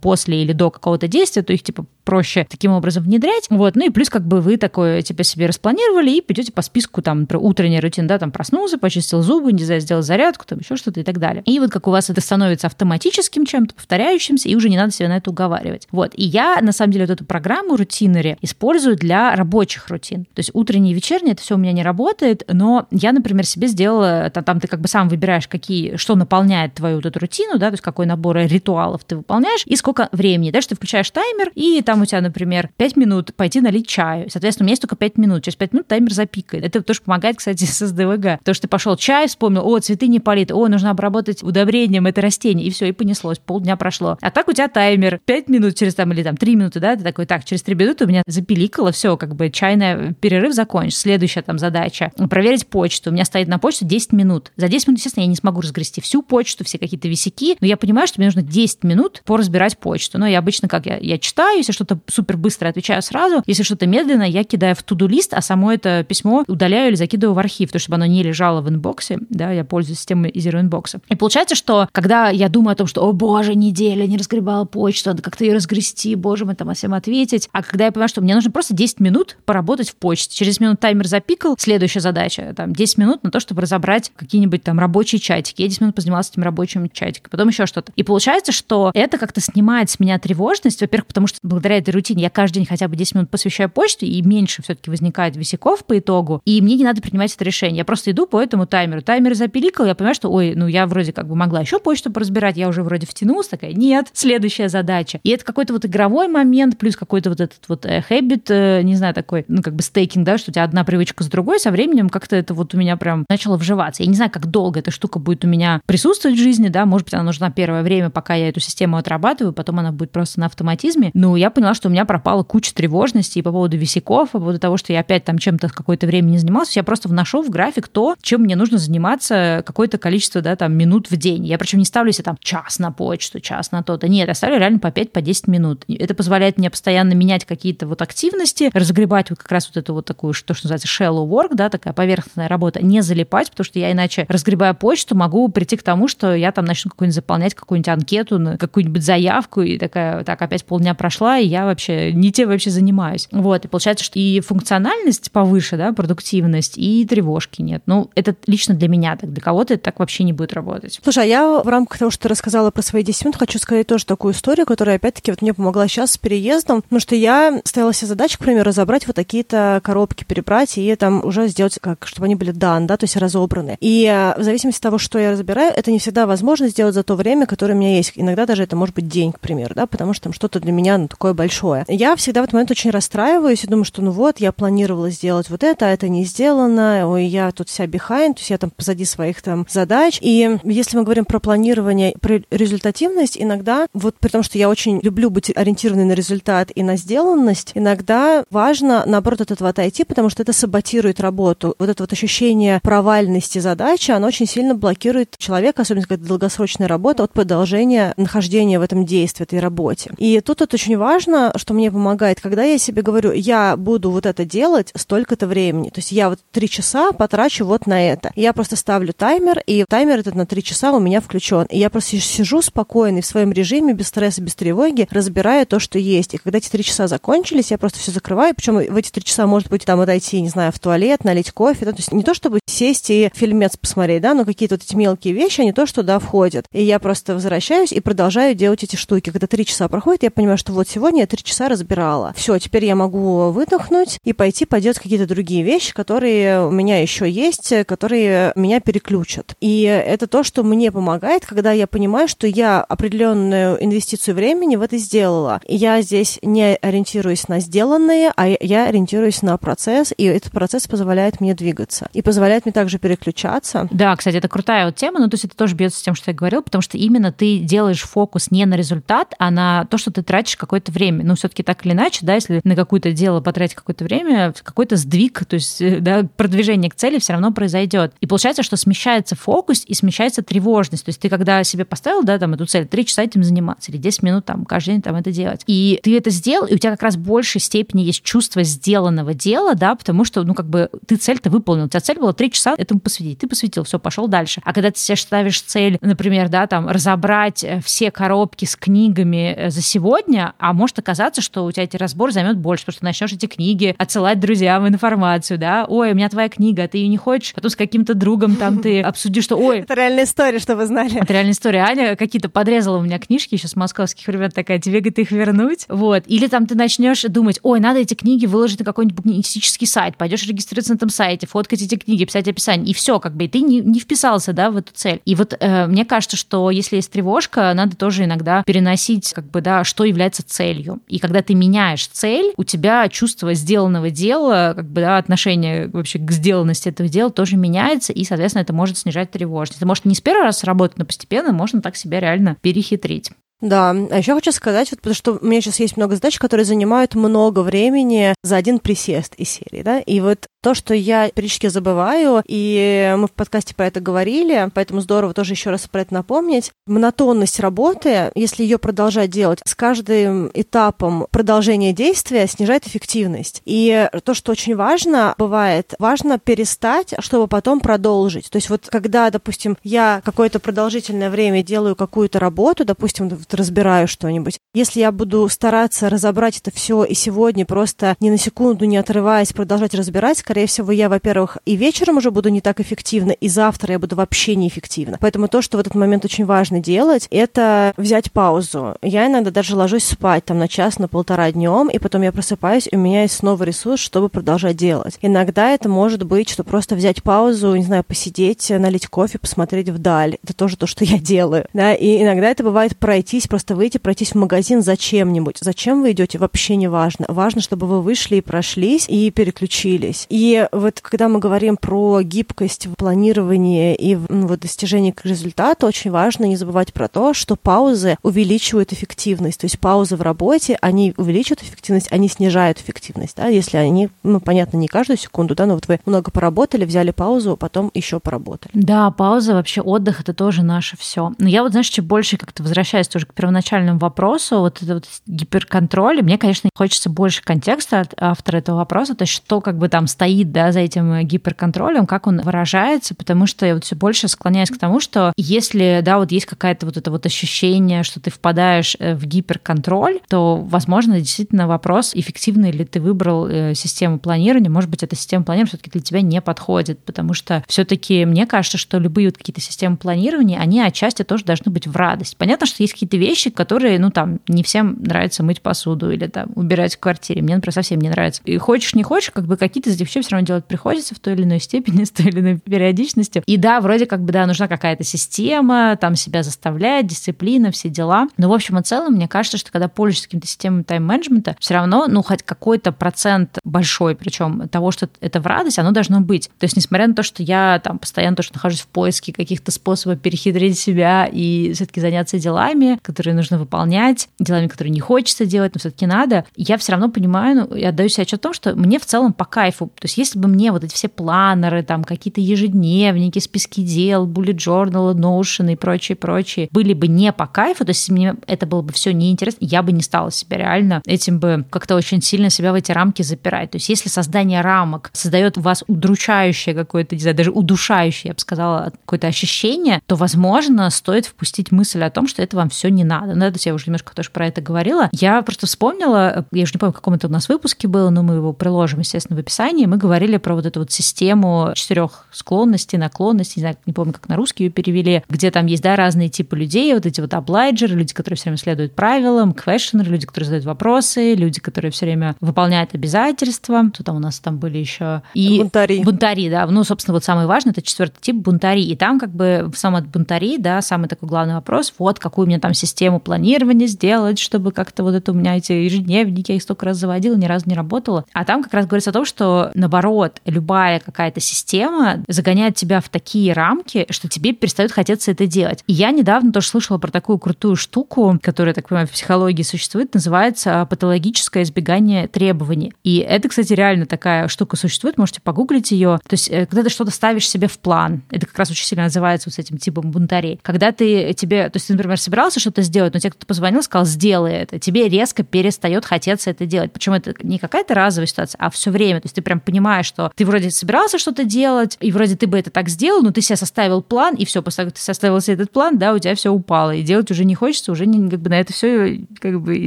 после или до какого-то действия, то их типа проще таким образом внедрять. Вот, ну и плюс как бы вы такое типа себе распланировали и пойдете по списку там, например, утренняя рутина, да, там проснулся, почистил зубы, не знаю, сделал зарядку, там еще что-то и так далее. И вот как у вас это становится автоматическим чем-то, повторяющимся, и уже не надо себя на это уговаривать. Вот, и я на самом деле вот эту программу рутинери использую для рабочих рутин. То есть утренние и вечерние, это все у меня не работает, но я, например, себе сделала, там ты как бы сам выбираешь, какие, что наполняет твою вот эту рутину, да, то есть какой набор ритуалов ты выполняешь, и сколько времени. Дальше ты включаешь таймер, и там у тебя, например, 5 минут пойти налить чаю. Соответственно, у меня есть только 5 минут. Через 5 минут таймер запикает. Это тоже помогает, кстати, [laughs] с СДВГ. Потому что ты пошел чай, вспомнил, о, цветы не полит, о, нужно обработать удобрением это растение, и все, и понеслось, полдня прошло. А так у тебя таймер 5 минут через там, или там 3 минуты, да, ты такой, так, через 3 минуты у меня запиликало, все, как бы чайный перерыв закончен. Следующая там задача. Проверить почту. У меня стоит на почту 10 минут. За 10 минут, естественно, я не смогу разгрести всю почту, все какие-то висяки, но я понимаю, что мне нужно 10 минут поразбирать почту. Но я обычно как, я, я читаю, если что-то супер быстро отвечаю сразу, если что-то медленно, я кидаю в туду-лист, а само это письмо удаляю или закидываю в архив, то чтобы оно не лежало в инбоксе, да, я пользуюсь системой Zero Inbox. И получается, что когда я думаю о том, что, о боже, неделя, не разгребала почту, надо как-то ее разгрести, боже мой, там всем ответить, а когда я понимаю, что мне нужно просто 10 минут поработать в почте, через минут таймер запикал, следующая задача, задача, там, 10 минут на то, чтобы разобрать какие-нибудь там рабочие чатики. Я 10 минут позанималась этим рабочим чатиком, потом еще что-то. И получается, что это как-то снимает с меня тревожность, во-первых, потому что благодаря этой рутине я каждый день хотя бы 10 минут посвящаю почте, и меньше все-таки возникает висяков по итогу, и мне не надо принимать это решение. Я просто иду по этому таймеру. Таймер запиликал, я понимаю, что, ой, ну я вроде как бы могла еще почту поразбирать, я уже вроде втянулась, такая, нет, следующая задача. И это какой-то вот игровой момент, плюс какой-то вот этот вот э, э, не знаю, такой, ну как бы стейкинг, да, что у тебя одна привычка с другой, со временем как-то это вот у меня прям начало вживаться. Я не знаю, как долго эта штука будет у меня присутствовать в жизни, да, может быть, она нужна первое время, пока я эту систему отрабатываю, потом она будет просто на автоматизме. Но я поняла, что у меня пропала куча тревожности и по поводу висяков, по поводу того, что я опять там чем-то какое-то время не занималась. Я просто вношу в график то, чем мне нужно заниматься какое-то количество, да, там, минут в день. Я причем не ставлю себе там час на почту, час на то-то. Нет, я ставлю реально по 5, по 10 минут. Это позволяет мне постоянно менять какие-то вот активности, разгребать вот как раз вот эту вот такую, что, что называется, shallow work, да, такая поверхностная работа, не залипать, потому что я иначе, разгребая почту, могу прийти к тому, что я там начну какую-нибудь заполнять какую-нибудь анкету, какую-нибудь заявку, и такая, так, опять полдня прошла, и я вообще не тем вообще занимаюсь. Вот, и получается, что и функциональность повыше, да, продуктивность, и тревожки нет. Ну, это лично для меня так, для кого-то это так вообще не будет работать. Слушай, а я в рамках того, что ты рассказала про свои 10 минут, хочу сказать тоже такую историю, которая, опять-таки, вот мне помогла сейчас с переездом, потому что я ставила себе задачу, к примеру, разобрать вот такие-то коробки, перебрать и там уже сделать, как, чтобы они были дан, да, то есть разобраны. И э, в зависимости от того, что я разбираю, это не всегда возможно сделать за то время, которое у меня есть. Иногда даже это может быть день, к примеру, да, потому что там что-то для меня ну, такое большое. Я всегда в этот момент очень расстраиваюсь и думаю, что ну вот, я планировала сделать вот это, а это не сделано, ой, я тут вся behind, то есть я там позади своих там задач. И если мы говорим про планирование, про результативность, иногда, вот при том, что я очень люблю быть ориентированной на результат и на сделанность, иногда важно, наоборот, от этого отойти, потому что это саботирует работу. Вот это вот ощущение провальности задачи, оно очень сильно блокирует человека, особенно когда долгосрочная работа, от продолжения нахождения в этом действии, этой работе. И тут вот очень важно, что мне помогает, когда я себе говорю, я буду вот это делать столько-то времени, то есть я вот три часа потрачу вот на это. Я просто ставлю таймер, и таймер этот на три часа у меня включен. И я просто сижу спокойно в своем режиме, без стресса, без тревоги, разбираю то, что есть. И когда эти три часа закончились, я просто все закрываю. Причем в эти три часа, может быть, там отойти, не знаю, в туалет, налить кофе. Да? То есть не то, чтобы сесть и фильмец посмотреть, да, но какие-то вот эти мелкие вещи, они то, что, да, входят. И я просто возвращаюсь и продолжаю делать эти штуки. Когда три часа проходит, я понимаю, что вот сегодня я три часа разбирала. Все, теперь я могу выдохнуть и пойти поделать какие-то другие вещи, которые у меня еще есть, которые меня переключат. И это то, что мне помогает, когда я понимаю, что я определенную инвестицию времени в это сделала. И я здесь не ориентируюсь на сделанное, а я ориентируюсь на процесс, и этот процесс позволяет мне двигаться. И позволяет мне также переключаться. Да, кстати, это крутая вот тема, ну то есть это тоже бьется с тем, что я говорила, потому что именно ты делаешь фокус не на результат, а на то, что ты тратишь какое-то время. Ну, все-таки так или иначе, да, если на какое-то дело потратить какое-то время, какой-то сдвиг, то есть да, продвижение к цели все равно произойдет. И получается, что смещается фокус и смещается тревожность. То есть ты когда себе поставил, да, там эту цель, три часа этим заниматься или 10 минут там каждый день там это делать. И ты это сделал, и у тебя как раз в большей степени есть чувство сделанного дела, да, потому что, ну, как бы ты цель-то выполнил. У тебя цель была три часа этому посвятить. Ты посвятил, все, пошел дальше. А когда ты себе ставишь цель, например, да, там, разобрать э, все коробки с книгами э, за сегодня, а может оказаться, что у тебя эти разбор займет больше, потому что ты начнешь эти книги отсылать друзьям информацию, да, ой, у меня твоя книга, а ты ее не хочешь, потом с каким-то другом там ты [laughs] обсудишь, что, ой... Это реальная история, что вы знали. Это реальная история. Аня какие-то подрезала у меня книжки еще с московских времен, такая, тебе, говорит, их вернуть? Вот. Или там ты начнешь думать, ой, надо эти книги выложить на какой-нибудь букинистический сайт, пойдешь регистрироваться на этом сайте, фоткать эти книги, писать описание, и все, как бы, и ты не, не вписался, да, в эту цель. И вот э, мне кажется, что если есть тревожка, надо тоже иногда переносить, как бы, да, что является целью. И когда ты меняешь цель, у тебя чувство сделанного дела, как бы, да, отношение вообще к сделанности этого дела тоже меняется, и, соответственно, это может снижать тревожность. Это может не с первого раза сработать, но постепенно можно так себя реально перехитрить. Да, а еще хочу сказать, вот, потому что у меня сейчас есть много задач, которые занимают много времени за один присест из серии, да, и вот то, что я периодически забываю, и мы в подкасте про это говорили, поэтому здорово тоже еще раз про это напомнить. Монотонность работы, если ее продолжать делать, с каждым этапом продолжения действия снижает эффективность. И то, что очень важно, бывает, важно перестать, чтобы потом продолжить. То есть вот когда, допустим, я какое-то продолжительное время делаю какую-то работу, допустим, вот разбираю что-нибудь. Если я буду стараться разобрать это все и сегодня просто ни на секунду не отрываясь продолжать разбирать, скорее всего, я, во-первых, и вечером уже буду не так эффективно, и завтра я буду вообще неэффективно. Поэтому то, что в этот момент очень важно делать, это взять паузу. Я иногда даже ложусь спать там на час, на полтора днем, и потом я просыпаюсь, и у меня есть снова ресурс, чтобы продолжать делать. Иногда это может быть, что просто взять паузу, не знаю, посидеть, налить кофе, посмотреть вдаль. Это тоже то, что я делаю. Да? И иногда это бывает пройтись, просто выйти, пройтись в магазин зачем-нибудь. Зачем вы идете, вообще не важно. Важно, чтобы вы вышли и прошлись, и переключились. И вот когда мы говорим про гибкость в планировании и ну, вот, достижении к результату, очень важно не забывать про то, что паузы увеличивают эффективность. То есть паузы в работе, они увеличивают эффективность, они снижают эффективность. Да? Если они, ну, понятно, не каждую секунду, да, но вот вы много поработали, взяли паузу, потом еще поработали. Да, пауза, вообще отдых это тоже наше все. Но я вот, знаешь, чем больше как-то возвращаюсь тоже к первоначальному вопросу, вот это вот гиперконтроль, мне, конечно, хочется больше контекста от автора этого вопроса, то есть что как бы там стоит, да, за этим гиперконтролем, как он выражается, потому что я вот все больше склоняюсь к тому, что если, да, вот есть какая-то вот это вот ощущение, что ты впадаешь э, в гиперконтроль, то, возможно, действительно вопрос, эффективно ли ты выбрал э, систему планирования, может быть, эта система планирования все-таки для тебя не подходит, потому что все-таки мне кажется, что любые вот какие-то системы планирования, они отчасти тоже должны быть в радость. Понятно, что есть какие-то вещи, которые, ну, там, не всем нравится мыть посуду или там убирать в квартире. Мне, например, совсем не нравится. И хочешь, не хочешь, как бы какие-то этих вещей все равно делать приходится в той или иной степени, [laughs] с той или иной периодичностью. И да, вроде как бы, да, нужна какая-то система, там себя заставлять, дисциплина, все дела. Но, в общем и целом, мне кажется, что когда пользуешься каким-то системой тайм-менеджмента, все равно, ну, хоть какой-то процент большой, причем того, что это в радость, оно должно быть. То есть, несмотря на то, что я там постоянно тоже нахожусь в поиске каких-то способов перехитрить себя и все-таки заняться делами, которые нужно выполнять, делами, которые не хочется делать, но все-таки надо, я все равно понимаю, ну, я отдаю себе отчет о том, что мне в целом по кайфу. То есть, если бы мне вот эти все планеры, там какие-то ежедневники, списки дел, bullet journal, Notion и прочее, прочее, были бы не по кайфу, то есть мне это было бы все неинтересно, я бы не стала себя реально этим бы как-то очень сильно себя в эти рамки запирать. То есть если создание рамок создает у вас удручающее какое-то, не знаю, даже удушающее, я бы сказала, какое-то ощущение, то, возможно, стоит впустить мысль о том, что это вам все не надо. Но это я уже немножко тоже про это говорила. Я просто вспомнила, я уже не помню, в каком это у нас выпуске было, но мы его приложим, естественно, в описании. Мы говорили про вот эту вот систему четырех склонностей, наклонностей, не знаю, не помню, как на русский ее перевели, где там есть, да, разные типы людей, вот эти вот облайджеры, люди, которые все время следуют правилам, questioner, люди, которые задают вопросы, люди, которые все время выполняют обязательства. Что там у нас там были еще? И бунтари. Бунтари, да. Ну, собственно, вот самый важный, это четвертый тип бунтари. И там как бы в самом бунтари, да, самый такой главный вопрос, вот какую мне там систему планирования сделать, чтобы как-то вот это у меня эти ежедневники, я их столько раз заводила, ни разу не работала. А там как раз говорится о том, что наоборот, любая какая-то система загоняет тебя в такие рамки, что тебе перестает хотеться это делать. И я недавно тоже слышала про такую крутую штуку, которая, так понимаю, в психологии существует, называется патологическое избегание требований. И это, кстати, реально такая штука существует, можете погуглить ее. То есть, э, когда ты что-то ставишь себе в план, это как раз очень сильно называется вот с этим типом бунтарей. Когда ты тебе, то есть ты, например, собирался что-то сделать, но тебе кто-то позвонил, сказал, сделай это, тебе резко перестает хотеться это делать. Причем это не какая-то разовая ситуация, а все время. То есть ты прям понимаешь, что ты вроде собирался что-то делать, и вроде ты бы это так сделал, но ты себе составил план, и все, после ты составил себе этот план, да, у тебя все упало, и делать уже не хочется, уже не, как бы на это все, как бы,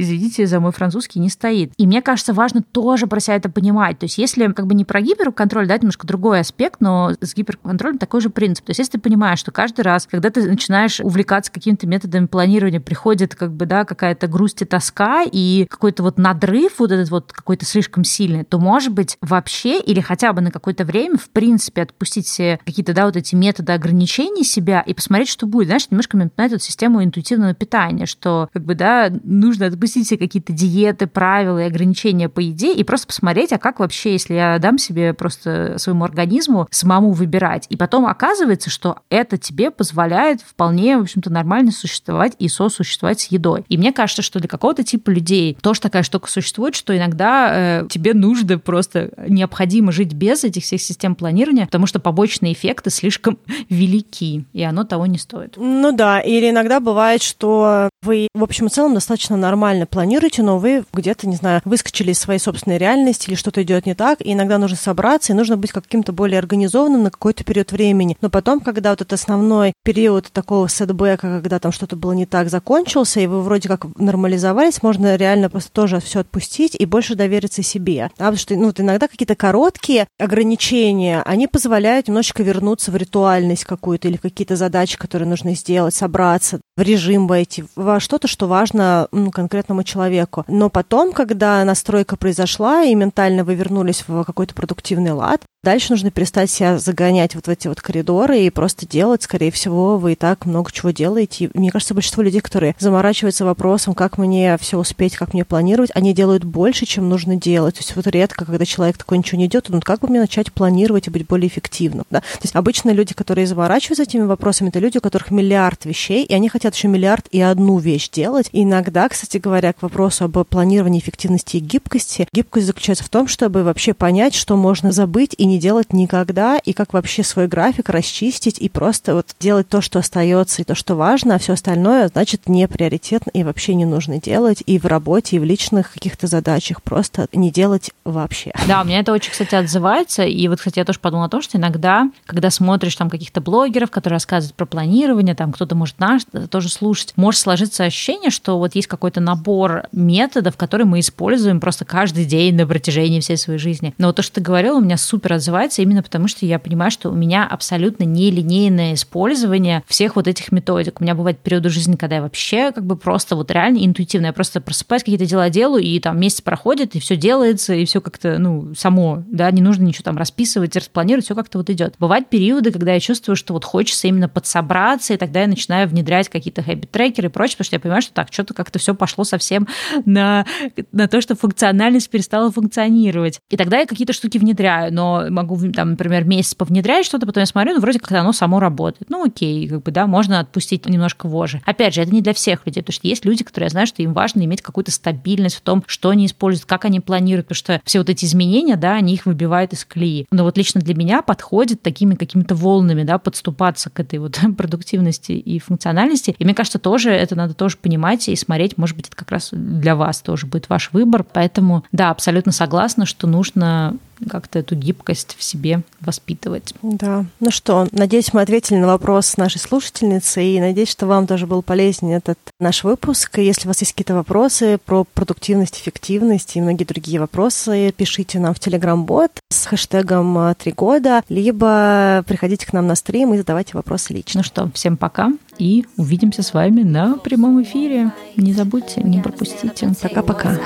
извините за мой французский, не стоит. И мне кажется, важно тоже про себя это понимать. То есть если как бы не про гиперконтроль, да, это немножко другой аспект, но с гиперконтролем такой же принцип. То есть если ты понимаешь, что каждый раз, когда ты начинаешь увлекаться какими-то методами планирования, приходит как бы, да, какая-то грусть и тоска, и какой-то вот надрыв вот этот вот какой-то слишком сильный, то, может быть, вообще или хотя бы на какое-то время, в принципе, отпустить все какие-то, да, вот эти методы ограничений себя и посмотреть, что будет. Знаешь, немножко напоминает эту систему интуитивного питания, что, как бы, да, нужно отпустить все какие-то диеты, правила и ограничения по еде и просто посмотреть, а как вообще, если я дам себе просто своему организму самому выбирать. И потом оказывается, что это тебе позволяет вполне, в общем-то, нормально существовать и сосуществовать с едой. И мне кажется, что для какого-то типа людей тоже такая штука существует, что иногда э, тебе нужно просто необходимо жить без этих всех систем планирования, потому что побочные эффекты слишком [laughs] велики, и оно того не стоит. Ну да, или иногда бывает, что вы, в общем и целом, достаточно нормально планируете, но вы где-то, не знаю, выскочили из своей собственной реальности или что-то идет не так, и иногда нужно собраться, и нужно быть каким-то более организованным на какой-то период времени. Но потом, когда вот этот основной период такого сетбэка, когда там что-то было не так, закончился, и вы вроде как нормализовались, можно реально просто тоже все отпустить и больше довериться себе. Да, потому что ну, вот иногда какие-то короткие ограничения, они позволяют немножечко вернуться в ритуальность какую-то или какие-то задачи, которые нужно сделать, собраться, в режим войти, во что-то, что важно ну, конкретному человеку. Но потом, когда настройка произошла, и ментально вы вернулись в какой-то продуктивный лад, Дальше нужно перестать себя загонять вот в эти вот коридоры и просто делать. Скорее всего, вы и так много чего делаете. И мне кажется, большинство людей, которые заморачиваются вопросом, как мне все успеть, как мне планировать, они делают больше, чем нужно делать. То есть вот редко, когда человек такой ничего не идет, ну как бы мне начать планировать и быть более эффективным. Да? То есть обычно люди, которые заморачиваются этими вопросами, это люди, у которых миллиард вещей, и они хотят еще миллиард и одну вещь делать. И иногда, кстати говоря, к вопросу об планировании эффективности и гибкости, гибкость заключается в том, чтобы вообще понять, что можно забыть и не не делать никогда, и как вообще свой график расчистить и просто вот делать то, что остается, и то, что важно, а все остальное, значит, не приоритетно и вообще не нужно делать и в работе, и в личных каких-то задачах, просто не делать вообще. Да, у меня это очень, кстати, отзывается, и вот, кстати, я тоже подумала о том, что иногда, когда смотришь там каких-то блогеров, которые рассказывают про планирование, там кто-то может наш тоже слушать, может сложиться ощущение, что вот есть какой-то набор методов, которые мы используем просто каждый день на протяжении всей своей жизни. Но вот то, что ты говорила, у меня супер отзывается именно потому, что я понимаю, что у меня абсолютно нелинейное использование всех вот этих методик. У меня бывают периоды жизни, когда я вообще как бы просто вот реально интуитивно, я просто просыпаюсь, какие-то дела делаю, и там месяц проходит, и все делается, и все как-то, ну, само, да, не нужно ничего там расписывать, распланировать, все как-то вот идет. Бывают периоды, когда я чувствую, что вот хочется именно подсобраться, и тогда я начинаю внедрять какие-то хэббит-трекеры и прочее, потому что я понимаю, что так, что-то как-то все пошло совсем на, на то, что функциональность перестала функционировать. И тогда я какие-то штуки внедряю, но могу, там, например, месяц повнедрять что-то, потом я смотрю, ну, вроде как оно само работает. Ну, окей, как бы, да, можно отпустить немножко вожи. Опять же, это не для всех людей, потому что есть люди, которые, я знаю, что им важно иметь какую-то стабильность в том, что они используют, как они планируют, потому что все вот эти изменения, да, они их выбивают из колеи. Но вот лично для меня подходит такими какими-то волнами, да, подступаться к этой вот [laughs] продуктивности и функциональности. И мне кажется, тоже это надо тоже понимать и смотреть, может быть, это как раз для вас тоже будет ваш выбор. Поэтому, да, абсолютно согласна, что нужно как-то эту гибкость в себе воспитывать. Да. Ну что, надеюсь, мы ответили на вопрос нашей слушательницы, и надеюсь, что вам тоже был полезен этот наш выпуск. И если у вас есть какие-то вопросы про продуктивность, эффективность и многие другие вопросы, пишите нам в Telegram-бот с хэштегом э, «Три года», либо приходите к нам на стрим и задавайте вопросы лично. Ну что, всем пока и увидимся с вами на прямом эфире. Не забудьте, не пропустите. Пока-пока.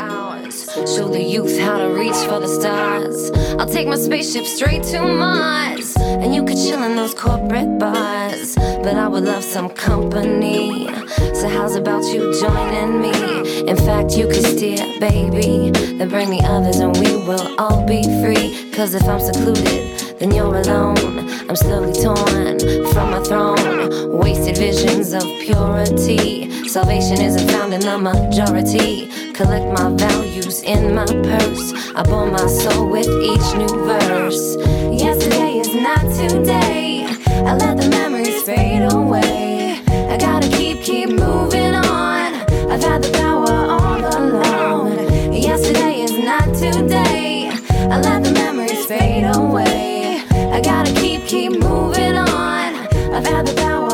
Show the youth how to reach for the stars. I'll take my spaceship straight to Mars. And you could chill in those corporate bars. But I would love some company. So, how's about you joining me? In fact, you could steer, baby. Then bring the others and we will all be free. Cause if I'm secluded, then you're alone. I'm slowly torn from my throne. Wasted visions of purity. Salvation isn't found in the majority. Collect my values in my purse. I bought my soul with each new verse. Yesterday is not today. I let the memories fade away. I gotta keep, keep moving on. I've had the power all along. Yesterday is not today. I let the memories fade away. I gotta keep, keep moving on. I've had the power.